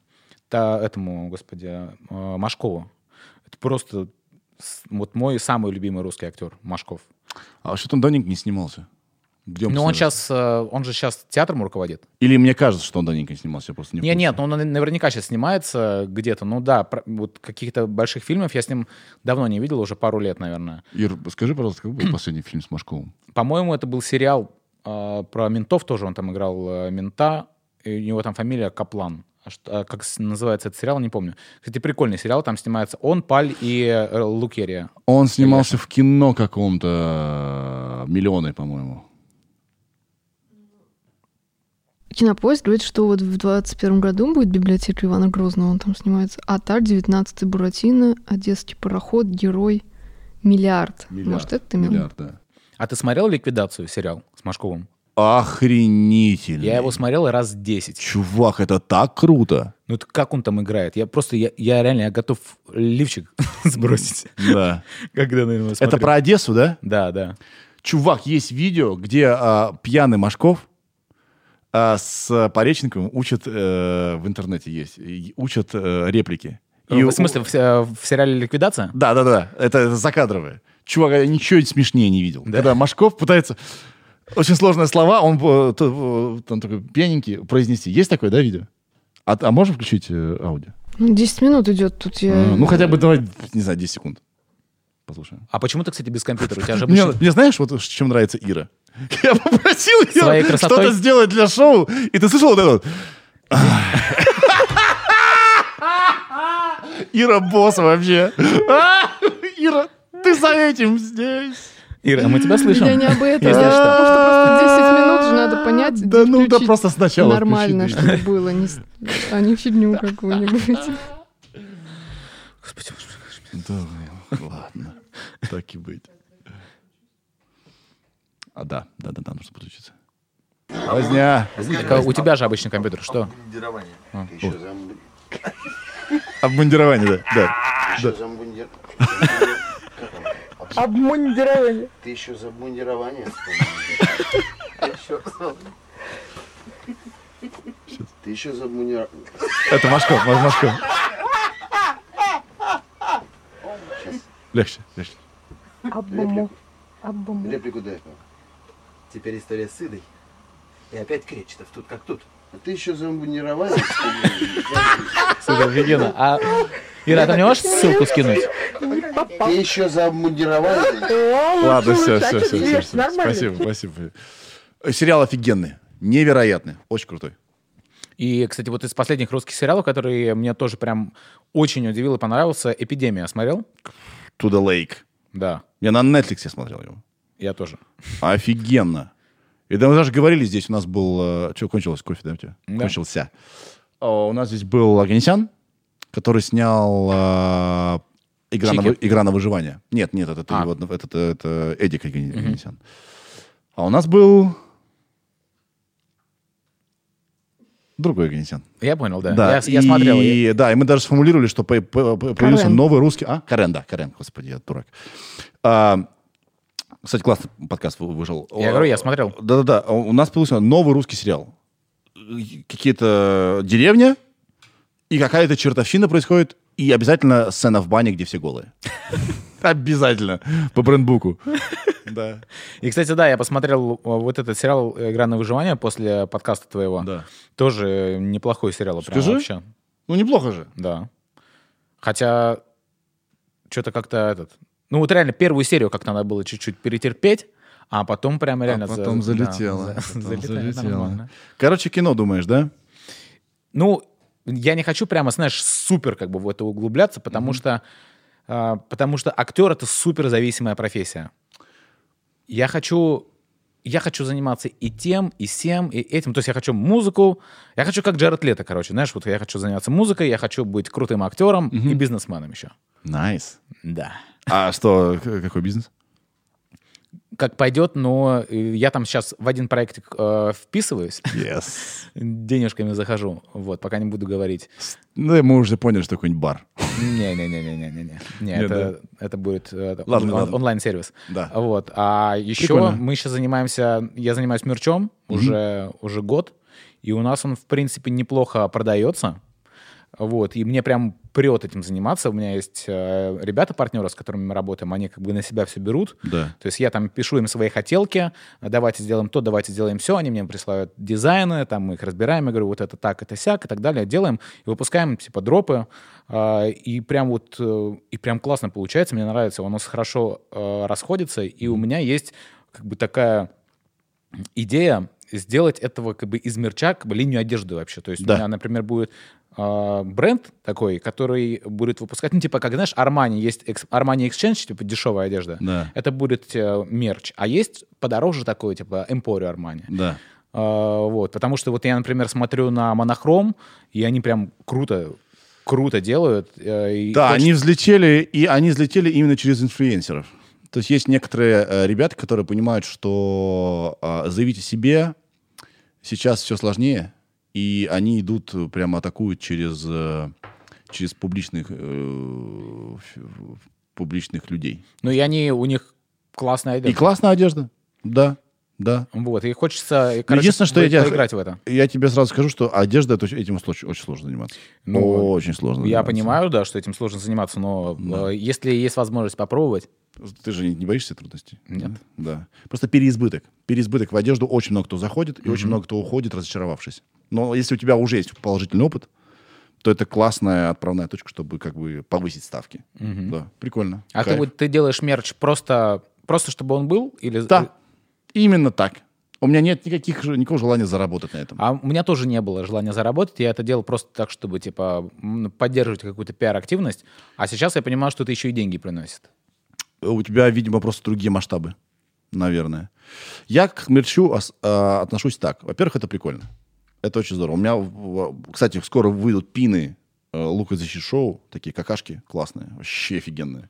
Та, этому, господи, э, Машкову. Просто вот мой самый любимый русский актер, Машков. А что-то он давненько не снимался. Где он, ну, он сейчас, э, он же сейчас театром руководит. Или мне кажется, что он давненько снимался, я просто не Нет, нет, ну, он наверняка сейчас снимается где-то. Ну да, вот каких-то больших фильмов я с ним давно не видел, уже пару лет, наверное. Ир, скажи, пожалуйста, какой был последний фильм с Машковым? По-моему, это был сериал э, про ментов тоже, он там играл э, мента, и у него там фамилия Каплан. А что, а как называется этот сериал, не помню. Кстати, прикольный сериал, там снимается он, Паль и э, Лукерия. Он снимался в кино каком-то «Миллионы», по-моему. Кинопоиск говорит, что вот в 21 году будет библиотека Ивана Грозного, он там снимается. Атар, 19-й Буратино, Одесский пароход, Герой, Миллиард. Миллиард. Может, это ты имел? Миллиард, да. А ты смотрел «Ликвидацию» сериал с Машковым? Охренительный. Я его смотрел раз 10. Чувак, это так круто. Ну, это как он там играет? Я просто, я, я реально, я готов лифчик *laughs* сбросить. Да. *laughs* Когда, наверное, Это про Одессу, да? Да, да. Чувак, есть видео, где а, пьяный Машков а с Пореченковым учат, э, в интернете есть, учат э, реплики. И в смысле, в, в сериале «Ликвидация»? Да, да, да, это, это закадровое. Чувак, я ничего смешнее не видел. Да? Когда Машков пытается... Очень сложные слова, он э, э, там такой пьяненький произнести. Есть такое, да, видео? А, а можешь включить э, аудио? 10 ну, минут идет тут. Я... Ну, хотя бы давай, не знаю, 10 секунд. Послушаем. А почему ты, кстати, без компьютера? У тебя же обычно... мне, мне знаешь, вот чем нравится Ира? *laughs* Я попросил ее что-то сделать для шоу, и ты слышал вот это вот? *laughs* Ира босс вообще. *laughs* Ира, ты за этим здесь. Ира, а мы тебя слышим. Я не об этом. Я потому что просто 10 минут же надо понять, Да ну да просто сначала Нормально, чтобы было, а не фигню какую-нибудь. Господи, Да, ладно. Так и быть. А, да, да, да, да, нужно подключиться. Возня. У тебя же обычный компьютер, что? Обмундирование. А. Обмундирование, да. да. Обмундирование. Ты еще за обмундирование Ты еще за обмундирование. Это Машков, Машков. Легче, легче. Реплику дай. Теперь история с Идой. И опять Кречетов, тут как тут. А ты еще за амбунирование? Супер, офигенно. А, Ира, ты мне можешь ссылку скинуть? Ты еще за амбунирование? Ладно, все, все, все, все. Спасибо, спасибо. Сериал офигенный, невероятный, очень крутой. И, кстати, вот из последних русских сериалов, которые мне тоже прям очень удивил и понравился, «Эпидемия» смотрел? «To the Lake». Да. Я на Netflix смотрел его. Я тоже. Офигенно. И да, мы даже говорили здесь, у нас был... Э, что, кончилось кофе, да, у тебя? Да. Кончился. О, у нас здесь был Оганесян, который снял э, игра, на, игра на выживание. Нет, нет, это, а. его, это, это, это Эдик Оганесян. Угу. А у нас был... Другой Оганесян. Я понял, да. да. Я, я и, смотрел. И, да, и мы даже сформулировали, что по, по, появился Карен. новый русский... А? Карен, да, Карен, господи, я дурак. А, кстати, классный подкаст вышел. Я говорю, я смотрел. Да-да-да. У нас появился новый русский сериал. Какие-то деревня, И какая-то чертовщина происходит, и обязательно сцена в бане, где все голые. *laughs* Обязательно. По брендбуку. *laughs* Да. И, кстати, да, я посмотрел э, вот этот сериал «Игра на выживание» после подкаста твоего. Да. Тоже неплохой сериал. Скажи. вообще. Ну, неплохо же. Да. Хотя что-то как-то этот... Ну вот реально первую серию как-то надо было чуть-чуть перетерпеть, а потом прямо реально... за- потом да, залетело. за- Потом залетело. нормально. Короче, кино думаешь, да? Ну, я не хочу прямо, знаешь, супер как бы в это углубляться, потому что а, потому что актер это супер зависимая профессия. Я хочу я хочу заниматься и тем, и всем, и этим. То есть я хочу музыку. Я хочу как Джаред Лето, короче. Знаешь, вот я хочу заняться музыкой, я хочу быть крутым актером и бизнесменом еще. Nice. Да. А что, какой бизнес? Как пойдет, но э, я там сейчас в один проектик э, вписываюсь, Yes. *laughs* денежками захожу, вот, пока не буду говорить. Ну, мы уже поняли, что такое бар. Не-не-не-не-не-не. Не, это, это будет э, Ладно, он- ладно. онлайн-сервис. Да. Вот. А еще Прикольно. мы сейчас занимаемся, я занимаюсь мерчом уже, уже год, и у нас он, в принципе, неплохо продается. Вот, и мне прям прет этим заниматься. У меня есть э, ребята-партнеры, с которыми мы работаем, они как бы на себя все берут. Да. То есть я там пишу им свои хотелки, давайте сделаем то, давайте сделаем все, они мне присылают дизайны, там мы их разбираем, я говорю, вот это так, это сяк и так далее, делаем и выпускаем типа дропы, а, и прям вот, э, и прям классно получается, мне нравится, у нас хорошо э, расходится, и у меня есть как бы такая идея сделать этого как бы из мерча как бы линию одежды вообще. То есть Да. у меня, например, будет бренд такой, который будет выпускать, ну, типа, как, знаешь, Armani, есть экс- Armani Exchange, типа, дешевая одежда. Да. Это будет э, мерч. А есть подороже такой, типа, Emporio Armani. Да. А, вот, потому что вот я, например, смотрю на монохром, и они прям круто, круто делают. э, Да, хочется- они взлетели, и они взлетели именно через инфлюенсеров. То есть есть некоторые э, ребята, которые понимают, что э, заявить о себе сейчас все сложнее, и они идут, э, прямо атакуют через, э, через публичных, э, публичных людей. Ну, и они, у них классная одежда. И классная одежда, да, да. Вот, и хочется, и, короче, единственное, что я тебе- поиграть в это. Я тебе сразу скажу, что одежда, это этим очень, очень сложно заниматься. Ну, очень сложно Я заниматься. понимаю, да, что этим сложно заниматься, но э, если есть возможность попробовать, Ты же не, боишься трудностей? Нет. Да. Просто переизбыток. Переизбыток в одежду очень много кто заходит, и очень много кто уходит, разочаровавшись. Но если у тебя уже есть положительный опыт, то это классная отправная точка, чтобы как бы повысить ставки. Да, прикольно. а ты Кайф. ты делаешь мерч просто, просто чтобы он был? Или... Да, именно так. У меня нет никаких, никакого желания заработать на этом. А у меня тоже не было желания заработать, я это делал просто так, чтобы, типа, поддерживать какую-то пиар-активность, а сейчас я понимаю, что это еще и деньги приносит. У тебя, видимо, просто другие масштабы, наверное. Я к мерчу а, отношусь так. Во-первых, это прикольно. Это очень здорово. У меня, кстати, скоро выйдут пины э, Лука защит шоу, такие какашки классные, вообще офигенные.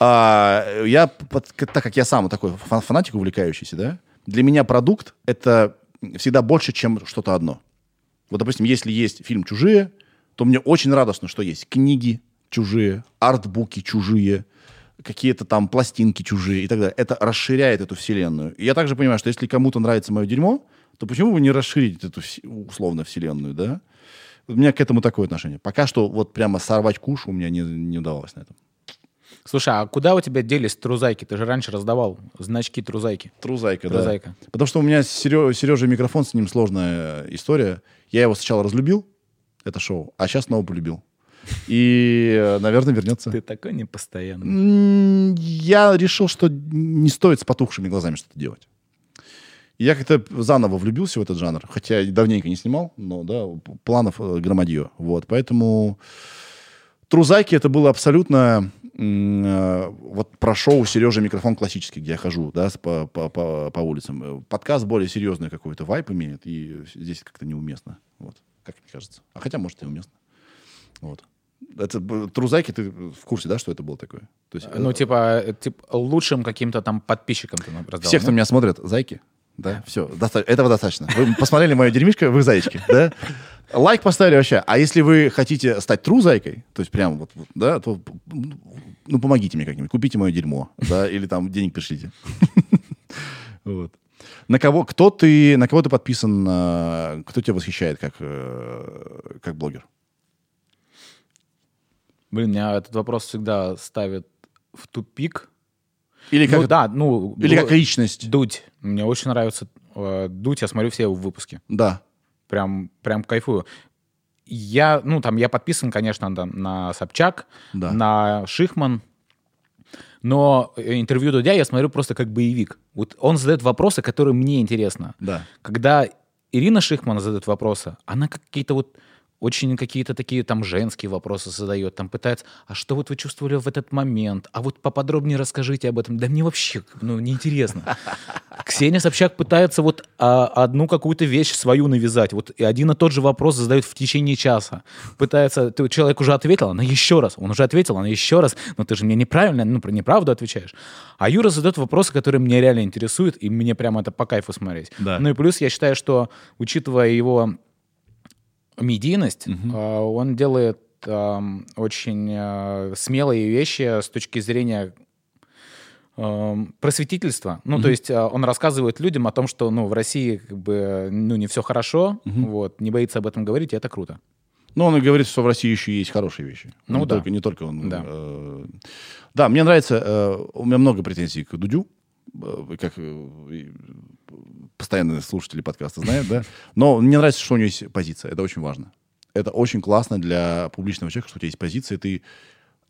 А, я, так как я сам такой фан- фанатик увлекающийся, да, для меня продукт — это всегда больше, чем что-то одно. Вот, допустим, если есть фильм «Чужие», то мне очень радостно, что есть книги чужие, артбуки чужие, какие-то там пластинки чужие и так далее. Это расширяет эту вселенную. И я также понимаю, что если кому-то нравится мое дерьмо, то почему бы не расширить эту условно вселенную, да? У меня к этому такое отношение. Пока что вот прямо сорвать куш у меня не, не удавалось на этом. Слушай, а куда у тебя делись трузайки? Ты же раньше раздавал значки трузайки. Трузайка, Трузайка. да. Потому что у меня с Сережей микрофон, с ним сложная история. Я его сначала разлюбил, это шоу, а сейчас снова полюбил. И, э, наверное, вернется. Ты такой непостоянный. Я решил, что не стоит с потухшими глазами что-то делать. Я как-то заново влюбился в этот жанр, хотя давненько не снимал, но да, планов э, громадье. Вот, поэтому Трузайки это было абсолютно э, вот про шоу Сережа микрофон классический, где я хожу, да, по, по, по, по улицам. Подкаст более серьезный какой-то вайп имеет, и здесь как-то неуместно. Вот, как мне кажется. А хотя, может, и уместно. Вот. Это Трузайки, ты в курсе, да, что это было такое? То есть, Ну, э, типа, э, типа, лучшим каким-то там подписчикам ты раздал. все, кто ну? меня смотрят, зайки, да, все, этого достаточно. Вы посмотрели мое дерьмишко, вы зайчики, да? Лайк поставили вообще. А если вы хотите стать тру зайкой, то есть прям вот, да, то ну помогите мне как-нибудь, купите мое дерьмо, да, или там денег пришлите. Вот. На кого, кто ты, на кого ты подписан, э, кто тебя восхищает как, э, как блогер? Блин, меня этот вопрос всегда ставит в тупик. Или как, ну да, ну... или как личность. Дудь. Мне очень нравится э, Дудь, я смотрю все его выпуски. Да. Прям, прям кайфую. Я, ну, там, я подписан, конечно, на, на Собчак, Да. на Шихман, но интервью Дудя я смотрю просто как боевик. Вот он задает вопросы, которые мне интересны. Да. Когда Ирина Шихман задает вопросы, она какие-то вот очень какие-то такие там женские вопросы задает, там пытается, а что вот вы чувствовали в этот момент, а вот поподробнее расскажите об этом. Да мне вообще, ну, неинтересно. Ксения Собчак пытается вот а, одну какую-то вещь свою навязать, вот и один и тот же вопрос задает в течение часа. Пытается, ты, человек уже ответил, она еще раз, он уже ответил, она еще раз, но ты же мне неправильно, ну, про неправду отвечаешь. А Юра задает вопросы, которые меня реально интересуют, и мне прямо это по кайфу смотреть. Да. Ну и плюс я считаю, что, учитывая его медийность, э, он делает очень э, смелые вещи с точки зрения просветительства. Ну, то есть э, он рассказывает людям о том, что ну, в России как бы ну, не все хорошо, вот, не боится об этом говорить, и это круто. Но он и говорит, что в России еще есть хорошие вещи. Ну не да. Только, не только он. Да. э, да, мне нравится, э, у меня много претензий к Дудю, э, как э, постоянные слушатели подкаста знают, да. Но мне нравится, что у него есть позиция. Это очень важно. Это очень классно для публичного человека, что у тебя есть позиция, и ты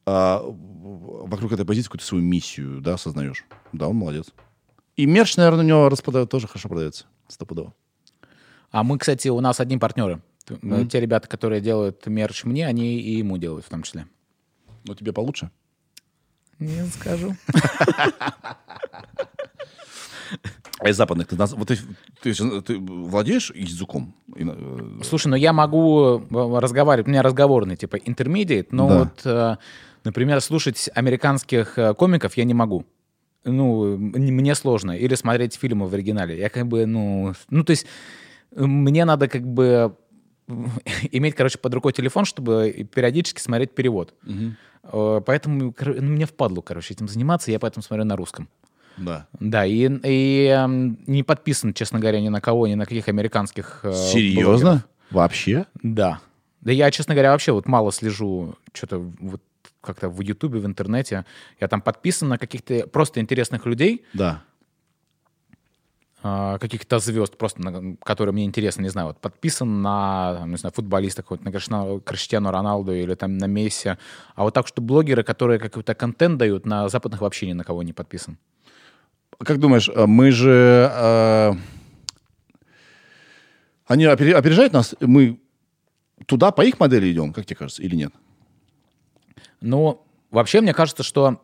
а, вокруг этой позиции какую-то свою миссию, да, осознаешь. Да, он молодец. И мерч, наверное, у него распродает, тоже хорошо продается. Стопудово. А мы, кстати, у нас одни партнеры. Э, Те ребята, которые делают мерч мне, они и ему делают в том числе. Но тебе получше. Не скажу. *laughs* А из западных ты, вот ты, ты, ты владеешь языком? Э, Слушай, ну я могу э, разговаривать, у меня разговорный, типа, intermediate, но Да. вот, э, например, слушать американских комиков я не могу. Ну, мне сложно. Или смотреть фильмы в оригинале. Я как бы, ну... Ну, то есть мне надо как бы иметь, короче, под рукой телефон, чтобы периодически смотреть перевод. Э, Поэтому ну, мне впадло, короче, этим заниматься, я поэтому смотрю на русском. Да. Да, и, и, эм, не подписан, честно говоря, ни на кого, ни на каких американских э, блогеров. Серьезно? Вообще? Да. Да я, честно говоря, вообще вот мало слежу что-то вот как-то в Ютубе, в интернете. Я там подписан на каких-то просто интересных людей, Да. а, каких-то звезд, просто на- которые мне интересны, не знаю, вот подписан на, там, не знаю, футболиста какого-то, на Криштиану Роналду или там на Месси. А вот так, что блогеры, которые какой-то контент дают, на западных вообще ни на кого не подписан. Как думаешь, э, мы же... э, они опере- опережают нас? Мы туда по их модели идем, как тебе кажется, или нет? Ну, вообще, мне кажется, что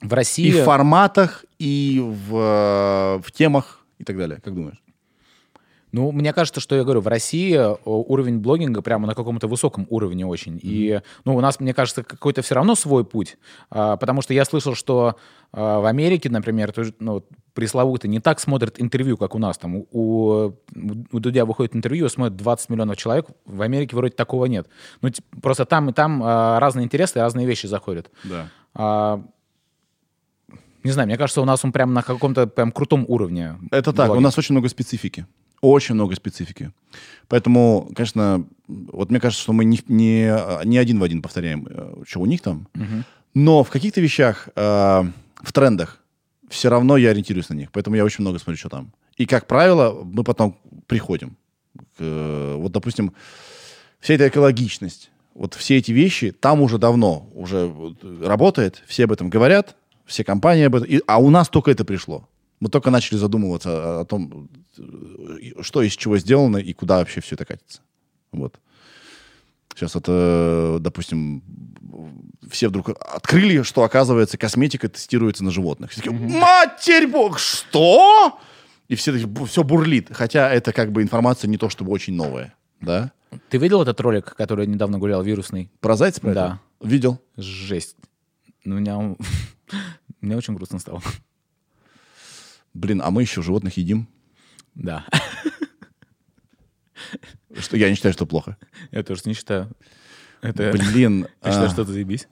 в России... И в форматах, и в, э, в темах, и так далее. Как думаешь? Ну, мне кажется, что я говорю, в России э, уровень блогинга прямо на каком-то высоком уровне очень. И, ну, у нас, мне кажется, какой-то все равно свой путь. А, потому что я слышал, что а, в Америке, например, тоже, ну, пресловуто не так смотрят интервью, как у нас. Там у, у, у Дудя выходит интервью, смотрит 20 миллионов человек. В Америке вроде такого нет. Ну, просто там и там а, разные интересы, разные вещи заходят. Да. А, не знаю, мне кажется, у нас он прям на каком-то прям крутом уровне. Это так, у блогинг. нас очень много специфики. Очень много специфики. Поэтому, конечно, вот мне кажется, что мы не, не, не один в один повторяем, э, что у них там. Но в каких-то вещах, э, в трендах, все равно я ориентируюсь на них. Поэтому я очень много смотрю, что там. И, как правило, мы потом приходим. к, вот, допустим, вся эта экологичность, вот все эти вещи там уже давно уже работает, все об этом говорят, все компании об этом, и- а у нас только это пришло. Мы только начали задумываться о, о том, э, что из чего сделано и куда вообще все это катится. Вот. Сейчас это, допустим, все вдруг открыли, что, оказывается, косметика тестируется на животных. Все такие, Матерь бог, что? И все такие, все бурлит. Хотя это как бы информация не то чтобы очень новая. Да? Ты видел этот ролик, который недавно гулял, вирусный? Про зайца про Да. это? Видел. Жесть. Ну, меня, *laughs* мне очень грустно стало. Блин, а мы еще животных едим. Да, Что я не считаю, что плохо. я тоже не считаю. Это, Блин. *laughs* я считаю, а, что это заебись.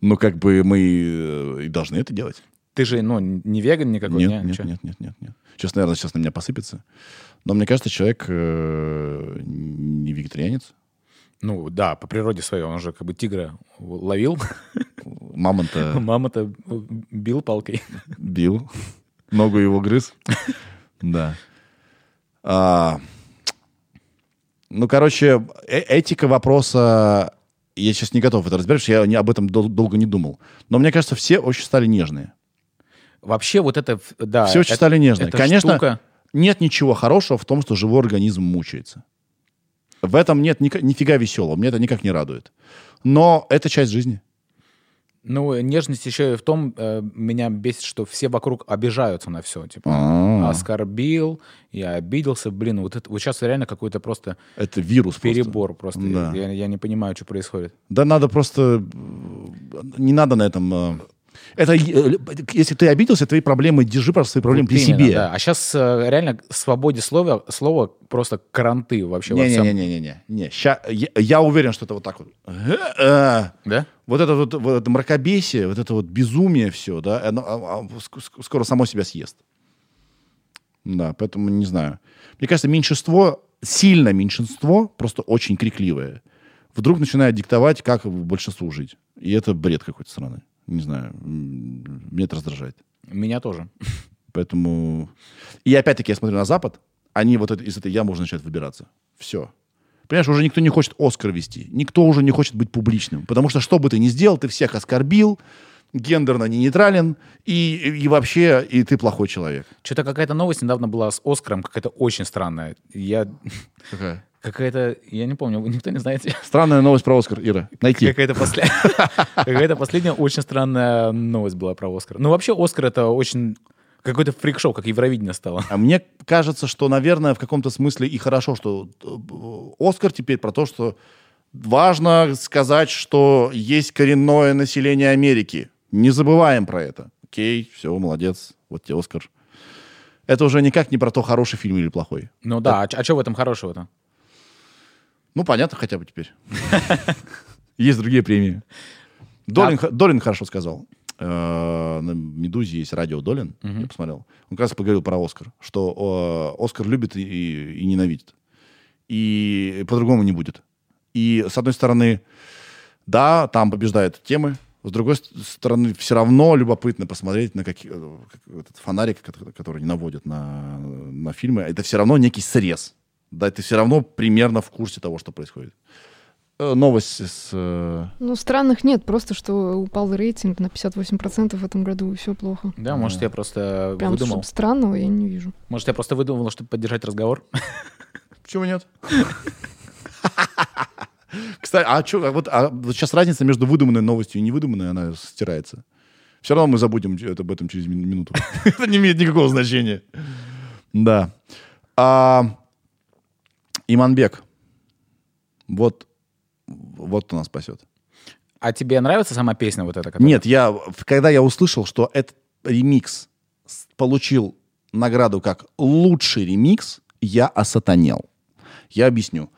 Ну, как бы мы э, и должны это делать. Ты же, ну, не веган никакой, Нет, не? нет, нет, нет, нет, нет. Сейчас, наверное, сейчас на меня посыпется. Но мне кажется, человек э, не вегетарианец. Ну, да, по природе своей. Он же как бы тигра ловил, *laughs* Мамонта *laughs* мама-то бил палкой. бил, ногу его грыз. Да. А, ну, короче, э- этика вопроса... Я сейчас не готов это разбирать, потому что я об этом дол- долго не думал. Но мне кажется, все очень стали нежные. Вообще вот это, да. Все очень это- стали нежные. Конечно, штука- нет ничего хорошего в том, что живой организм мучается. В этом нет ника- нифига веселого. Мне это никак не радует. Но это часть жизни. Ну, нежность еще и в том, э, меня бесит, что все вокруг обижаются на все. Типа, А. оскорбил, я обиделся. Блин, вот, это, вот сейчас реально какой-то просто Это вирус перебор. Просто, Да. я, я не понимаю, что происходит. Да надо просто... э, Не надо на этом... э, Это, э, если ты обиделся, твои проблемы, держи просто свои проблемы Вот при именно, себе. да. А сейчас реально к свободе слова, слова просто каранты вообще во всем. Не-не-не-не-не. Не, ща- я, я уверен, что это вот так вот. Э, Да? Вот это вот, вот это мракобесие, вот это вот безумие все, да, оно, а, а, ск- ск- скоро само себя съест. Да, поэтому не знаю. Мне кажется, меньшинство, сильно меньшинство, просто очень крикливое, вдруг начинает диктовать, как большинству жить. И это бред какой-то страны. Не знаю, меня это раздражает. Меня тоже. Поэтому... И опять-таки я смотрю на Запад, они вот это- из этой ямы уже начинают выбираться. Все. Понимаешь, уже никто не хочет Оскар вести. Никто уже не хочет быть публичным. Потому что что бы ты ни сделал, ты всех оскорбил, гендерно не нейтрален, и, и вообще, и ты плохой человек. Что-то какая-то новость недавно была с Оскаром, какая-то очень странная. Я Какая? Какая-то, я не помню, вы никто не знаете? *laughs* Странная новость про Оскар, Ира. Найти. Какая-то после- *laughs* какая-то последняя очень странная новость была про Оскар. Ну, вообще, Оскар — это очень какой-то фрик-шоу, как Евровидение стало. А мне кажется, что, наверное, в каком-то смысле и хорошо, что э, Оскар теперь про то, что важно сказать, что есть коренное население Америки. Не забываем про это. Окей, все, молодец, вот тебе Оскар. Это уже никак не про то, хороший фильм или плохой. Ну да, а что в этом хорошего-то? Ну, понятно хотя бы теперь. *laughs* Есть другие премии. Долин, хорошо сказал. Э, На «Медузе» есть радио Долин, я посмотрел. Он как раз поговорил про Оскар, что Оскар любит и- ненавидит. И по-другому не будет. И, с одной стороны, да, там побеждают темы, с другой ст- стороны, все равно любопытно посмотреть на какие, э, этот фонарик, который наводят на, на фильмы. Это все равно некий срез. Да, ты все равно примерно в курсе того, что происходит. Э, Новость с... э, Ну, странных нет, просто что упал рейтинг на 58% в этом году, и все плохо. Да, может, я просто Прям выдумал. странного я не вижу. Может, я просто выдумал, чтобы поддержать разговор. *laughs* Почему нет? Кстати, а, а вот, а вот сейчас разница между выдуманной новостью и невыдуманной, она стирается. Все равно мы забудем это- об этом через мин- минуту. *laughs* Это не имеет никакого значения. Да. А, Иманбек. Вот, вот кто нас спасет. А тебе нравится сама песня вот эта? которая- Нет, я, когда я услышал, что этот ремикс получил награду как лучший ремикс, я осатанел. Я объясню.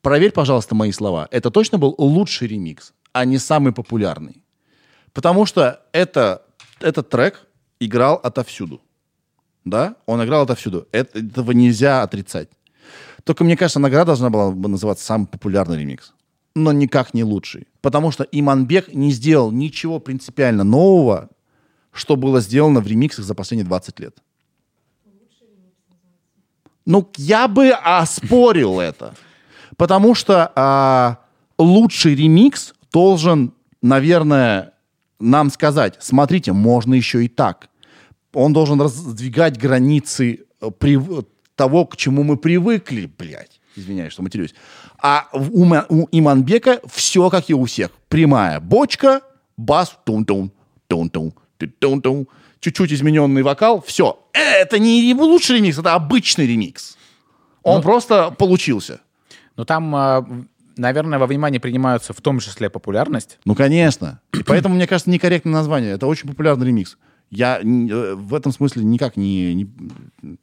Проверь, пожалуйста, мои слова. Это точно был лучший ремикс, а не самый популярный. Потому что это, этот трек играл отовсюду. Да? Он играл отовсюду. Это- этого нельзя отрицать. Только, мне кажется, награда должна была бы называться самый популярный ремикс. Но никак не лучший. Потому что Иманбек не сделал ничего принципиально нового, что было сделано в ремиксах за последние 20 лет. Ну, я бы оспорил это. Потому что а, лучший ремикс должен, наверное, нам сказать, смотрите, можно еще и так. Он должен раздвигать границы э, прив- того, к чему мы привыкли, блядь. Извиняюсь, что матерюсь. А у, у Иманбека все, как и у всех. Прямая бочка, бас, тун-тун, тун-тун, тун-тун, чуть-чуть измененный вокал, все. Это не лучший ремикс, это обычный ремикс. Он просто получился. Ну, там, а, наверное, во внимание принимаются в том числе популярность. Ну, конечно. И поэтому, мне кажется, некорректное название. Это очень популярный ремикс. Я э, в этом смысле никак не... не-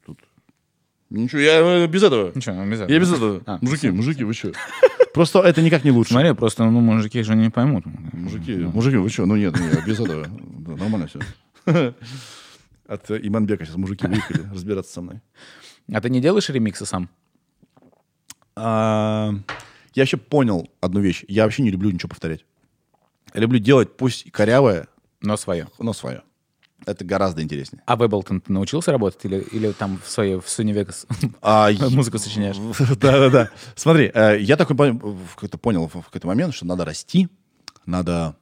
тут- Ничего, я э, без этого. Ничего, ну, без этого. Я без этого. *laughs* А, мужики, мужики, вы что? *laughs* Просто это никак не лучше. Смотри, просто, ну, мужики же не поймут. Мужики, мужики, вы что? Ну нет, нет, без этого. Да, нормально все. *laughs* От э, Иманбека сейчас мужики выехали разбираться со мной. А ты не делаешь ремиксы сам? А, Я вообще понял одну вещь. Я вообще не люблю ничего повторять. Я люблю делать, пусть корявое, Но свое. но свое. Это гораздо интереснее. А в Ableton ты научился работать или, или там в своей в Sony Vegas А, *laughs* музыку сочиняешь? *laughs* Да-да-да. Смотри, э, я такой понял в какой-то момент, что надо расти, надо,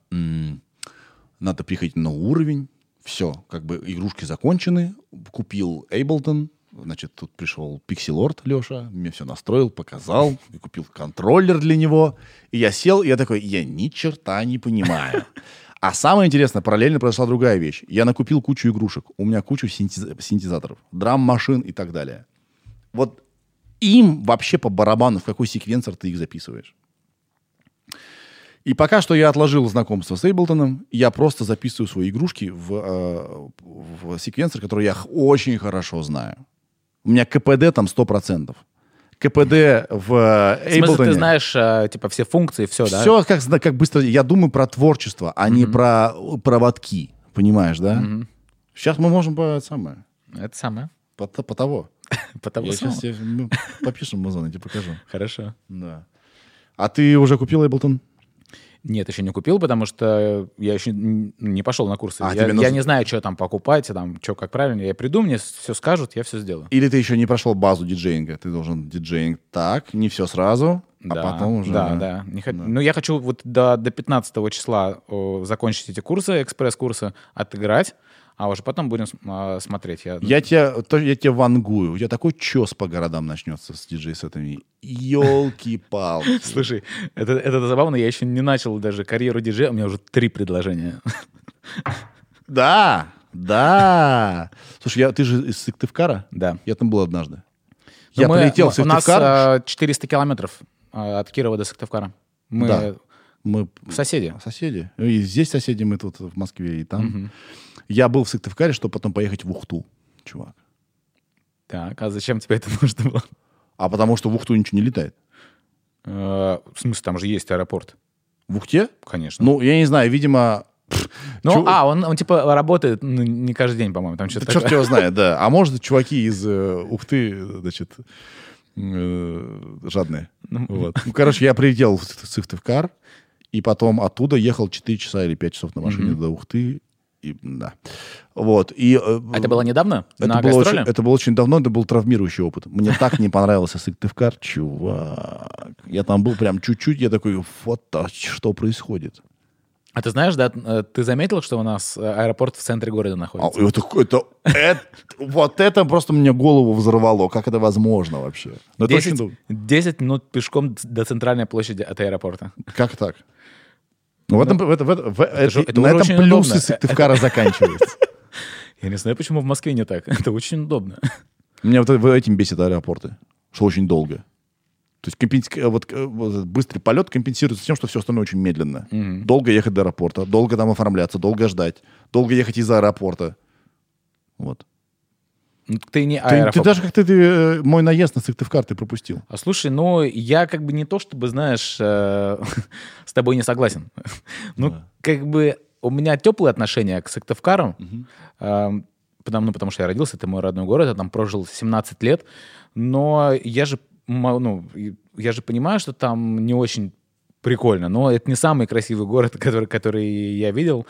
надо приходить на уровень. Все, как бы игрушки закончены. Купил Ableton, значит, тут пришел Pixelord Леша, мне все настроил, показал, и купил контроллер для него. И я сел, и я такой, я ни черта не понимаю. *laughs* А самое интересное, параллельно произошла другая вещь. Я накупил кучу игрушек. У меня кучу синтез- синтезаторов, драм-машин и так далее. Вот им вообще по барабану, в какой секвенсор ты их записываешь. И пока что я отложил знакомство с Эйблтоном, я просто записываю свои игрушки в, э, в секвенсор, который я очень хорошо знаю. У меня КПД там 100%. КПД в В смысле, Ableton... ты знаешь, э, типа, все функции, все, да? Все как, как быстро... Я думаю про творчество, а не про проводки. Понимаешь, да? Сейчас мы можем по, самое, Это самое. по, по того. *laughs* По того Я сейчас тебе ну, попишем музон, я тебе покажу. *laughs* Хорошо. Да. А ты уже купил Эйблтон? Нет, еще не купил, потому что я еще не пошел на курсы. А, я, нужно- я не знаю, что там покупать, там, что как правильно. Я приду, мне все скажут, я все сделаю. Или ты еще не прошел базу диджеинга? Ты должен диджеинг так, не все сразу, а да, потом уже... Да, да. Не хот- Ну, я хочу вот до, до 15 числа о, закончить эти курсы, экспресс-курсы, отыграть, а уже потом будем а, смотреть. Я, Я тебя, я тебя вангую. У тебя такой чес по городам начнется с диджей-сетами. Елки-палки. *laughs* Слушай, это, это забавно, я еще не начал даже карьеру диджея, у меня уже три предложения. *laughs* Да, да. Слушай, я, ты же из Сыктывкара? Да. Я там был однажды. Ну, Я мы- прилетел в У нас Сыктывкар. э, 400 километров э, от Кирова до Сыктывкара. Мы Да. Мы соседи. соседи. И здесь соседи, мы тут в Москве, и там. Я был в Сыктывкаре, чтобы потом поехать в Ухту, чувак. Так, а зачем тебе это *laughs* нужно было? А потому что в Ухту ничего не летает. Э, В смысле, там же есть аэропорт. В Ухте? Конечно. Ну, я не знаю, видимо... Ну, а, он, он типа работает ну, не каждый день, по-моему. Там что-то Да черт такое. его *laughs* знает, да. А может, чуваки из э, Ухты, значит, э, жадные. Вот. Ну, короче, я прилетел в Сык- Сыктывкар, и потом оттуда ехал 4 часа или 5 часов на машине до Ухты. И, да. Вот. И, э, А это было недавно? это на было, очень, это было очень давно, это был травмирующий опыт. Мне так не понравился Сыктывкар, чувак. Я там был прям чуть-чуть, я такой, вот а что происходит? А ты знаешь, да, э, ты заметил, что у нас э, аэропорт в центре города А, находится? это, это- это- вот это просто мне голову взорвало. Как это возможно вообще? Ну, это 10, очень дум- 10 минут пешком до центральной площади от аэропорта. Как так? Ну, в этом, в, этом- в этом- в- это- же- это на этом плюсы удобно. Сыктывкара заканчиваются. *laughs* Я не знаю, почему в Москве не так. Это очень удобно. Меня вот в- этим бесит аэропорты, что очень долго. То есть компенс- э, вот, э, вот быстрый полет компенсируется тем, что все остальное очень медленно. Долго ехать до аэропорта, долго там оформляться, долго ждать, долго ехать из аэропорта. Вот. Ну, Ты не Ты, ты аэрофоб. даже как-то ты, э, мой наезд на Сыктывкар ты пропустил. А слушай, ну, я как бы не то, чтобы, знаешь, э, *laughs* с тобой не согласен. *laughs* Ну, как бы у меня теплые отношения к Сыктывкару, эм, потому, ну, потому что я родился, это мой родной город, я там прожил 17 лет, но я же, ну, я же понимаю, что там не очень прикольно, но это не самый красивый город, *laughs* который, который я видел.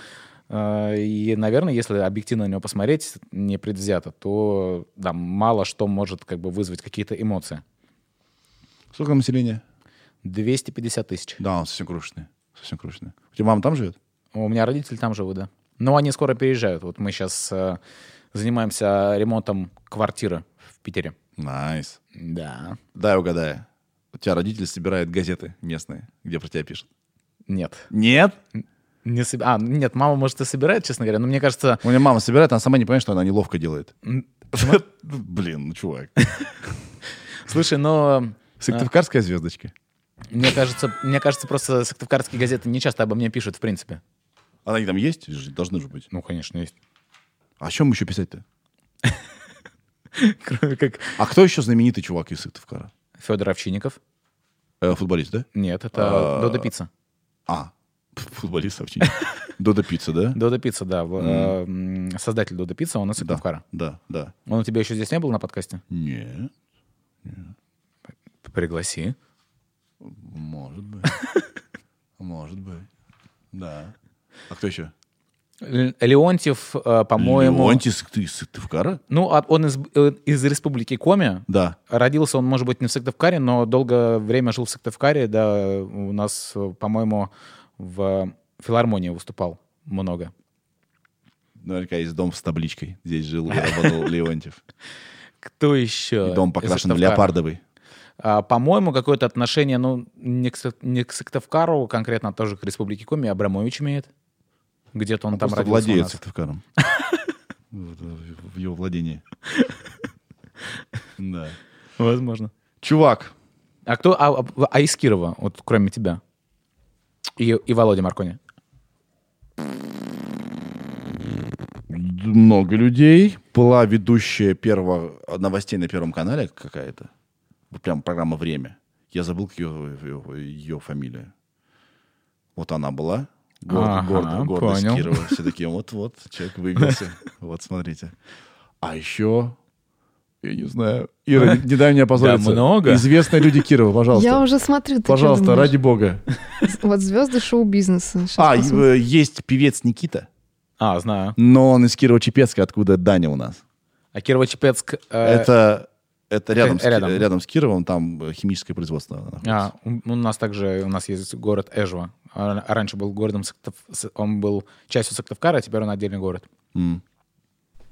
Э, И, наверное, если объективно на него посмотреть, не предвзято, то да, мало что может как бы вызвать какие-то эмоции. Сколько населения? 250 тысяч. Да, он совсем крошечный. Совсем крошечный. У тебя мама там живет? У меня родители там живут, да. Но они скоро переезжают. Вот мы сейчас занимаемся ремонтом квартиры в Питере. Nice. Да. Дай угадаю. У тебя родители собирают газеты местные, где про тебя пишут. Нет. Нет? Не соб- А, нет, мама, может, и собирает, честно говоря, но мне кажется... У меня мама собирает, она сама не понимает, что она неловко делает. *laughs* Блин, ну чувак. *laughs* Слушай, но... Сыктывкарская звездочка. Мне кажется, мне кажется, просто сыктывкарские газеты не часто обо мне пишут, в принципе. Она там есть? Должны же быть. Ну, конечно, есть. А о чем еще писать-то? *laughs* Кроме как А кто еще знаменитый чувак из Сыктывкара? Федор Овчинников. Э, футболист, да? Нет, это Додо Пицца. А, футболист вообще. *laughs* Додо Пицца, да? Додо Пицца, да. э, Создатель Додо Пицца, он из Сыктывкара. Да, да. Он у тебя еще здесь не был на подкасте? Нет. Пригласи. Может быть. *laughs* Может быть. Да. А кто еще? Леонтьев, э, по-моему... Леонтий Сыкты- из Сыктывкара? Ну, а он из, э, из республики Коми. Да. Родился он, может быть, не в Сыктывкаре, но долгое время жил в Сыктывкаре. Да, у нас, по-моему, в филармонии выступал много. Наверняка есть дом с табличкой. Здесь жил и работал *laughs* Леонтьев. Кто еще? И дом покрашен Сыктывкара? леопардовый. А, по-моему, какое-то отношение, ну, не к, не к Сыктывкару, конкретно тоже к Республике Коми, Абрамович имеет. Где-то он Он там родился владеет. Сыктывкаром. *laughs* Э, В его владении. *laughs* Да. Возможно. Чувак, А кто, а, а- а из Кирова, вот кроме тебя? И, и Володя Маркони. много людей. Была ведущая первого новостей на Первом канале какая-то. Прям программа «Время». Я забыл ее, ее, ее фамилия. Вот она была. Гордо, Ага, гордо, гордость понял. Все такие, вот-вот, человек выбился. *laughs* Вот, смотрите. А еще, я не знаю, Ира, не, не дай мне *laughs* опозориться. Да много. Известные люди Кирова, пожалуйста. Я уже смотрю. ты Пожалуйста, ради бога. Вот звезды шоу-бизнеса. А, посмотрим. э, есть певец Никита, А, знаю. но он из Кирова-Чепецка, откуда Даня у нас. А Кирово-Чепецк... э, Это, это рядом, С, Ки- рядом. рядом с Кировом, там э, химическое производство. находится. А, у у нас также, у нас есть город Эжва. А Раньше был городом, Сыктыв- С- он был частью Сыктывкара, а теперь он отдельный город. М.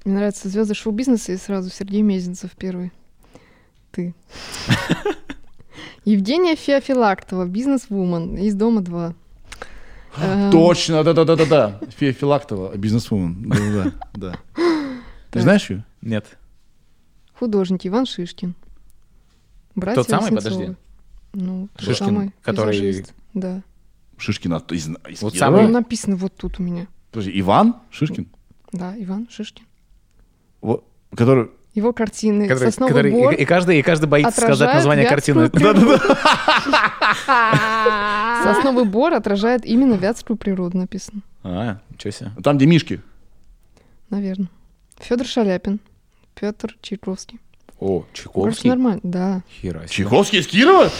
Мне нравятся звезды шоу-бизнеса и сразу Сергей Мезенцев первый. Ты. *laughs* Евгения Феофилактова, бизнес-вумен, из дома 2. Эм, Точно, да-да-да-да-да. Фея Филактова, бизнесвумен. Да-да-да. да. *laughs* Ты знаешь ее? Нет. Художник Иван Шишкин. Братья Тот самый, подожди. Ну, Шишкин, самый который- визажист, Да. Шишкин от- из, из Вот самый- написано вот тут у меня. Подожди, Иван Шишкин? Да, Иван Шишкин. Вот, который... Его картины Который- «Сосновый который- бор» и, и каждый, и каждый боится сказать название картины. *laughs* «Сосновый бор» отражает именно вятскую природу, написано. А, ничего себе. Там, где Мишки. Наверное. Федор Шаляпин. Петр Чайковский. О, Чайковский. нормально, да. Хера себе. Чайковский из Кирова?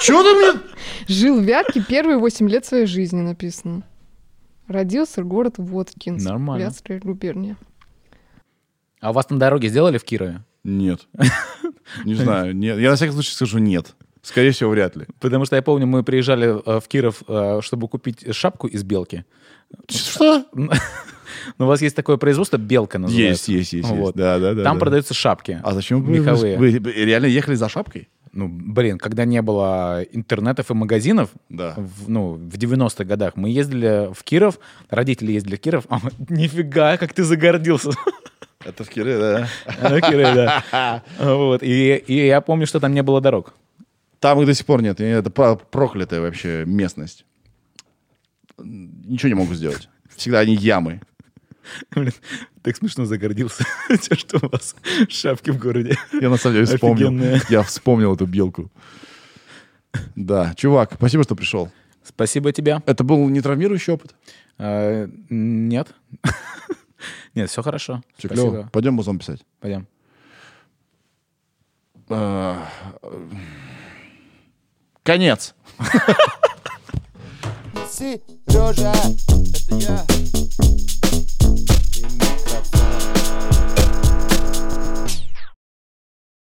Чего ты мне... Жил в Вятке первые 8 лет своей жизни, написано. Родился город Воткинск. Нормально. Вятская губерния. А у вас на дороге сделали в Кирове? Нет. Не знаю. Нет. Я на всякий случай скажу нет. Скорее всего, вряд ли. Потому что я помню, мы приезжали э, в Киров, э, чтобы купить шапку из белки. Что? Ну, у вас есть такое производство, белка называется. Есть, есть, есть. есть. Вот. Да, да, да. Там да. продаются шапки. А зачем вы, меховые. вы, вы реально ехали за шапкой? Ну, блин, когда не было интернетов и магазинов, Да. в, ну, в 90-х годах, мы ездили в Киров, родители ездили в Киров, а *laughs* мы, нифига, как ты загордился. Это в Кирове, да. А, Киров, да. *laughs* Вот, и, и я помню, что там не было дорог. Там их до сих пор нет. Это про- проклятая вообще местность. Ничего не могу сделать. Всегда они ямы. Блин, так смешно загордился, *laughs* тем, что у вас шапки в городе. Я на самом деле вспомнил. Я вспомнил эту белку. Да, чувак, спасибо, что пришел. Спасибо тебе. Это был не травмирующий опыт? Э, Нет. *laughs* Нет, все хорошо. Все Спасибо. клево. Пойдем музон писать. Пойдем. А, Конец. Сережа, это я.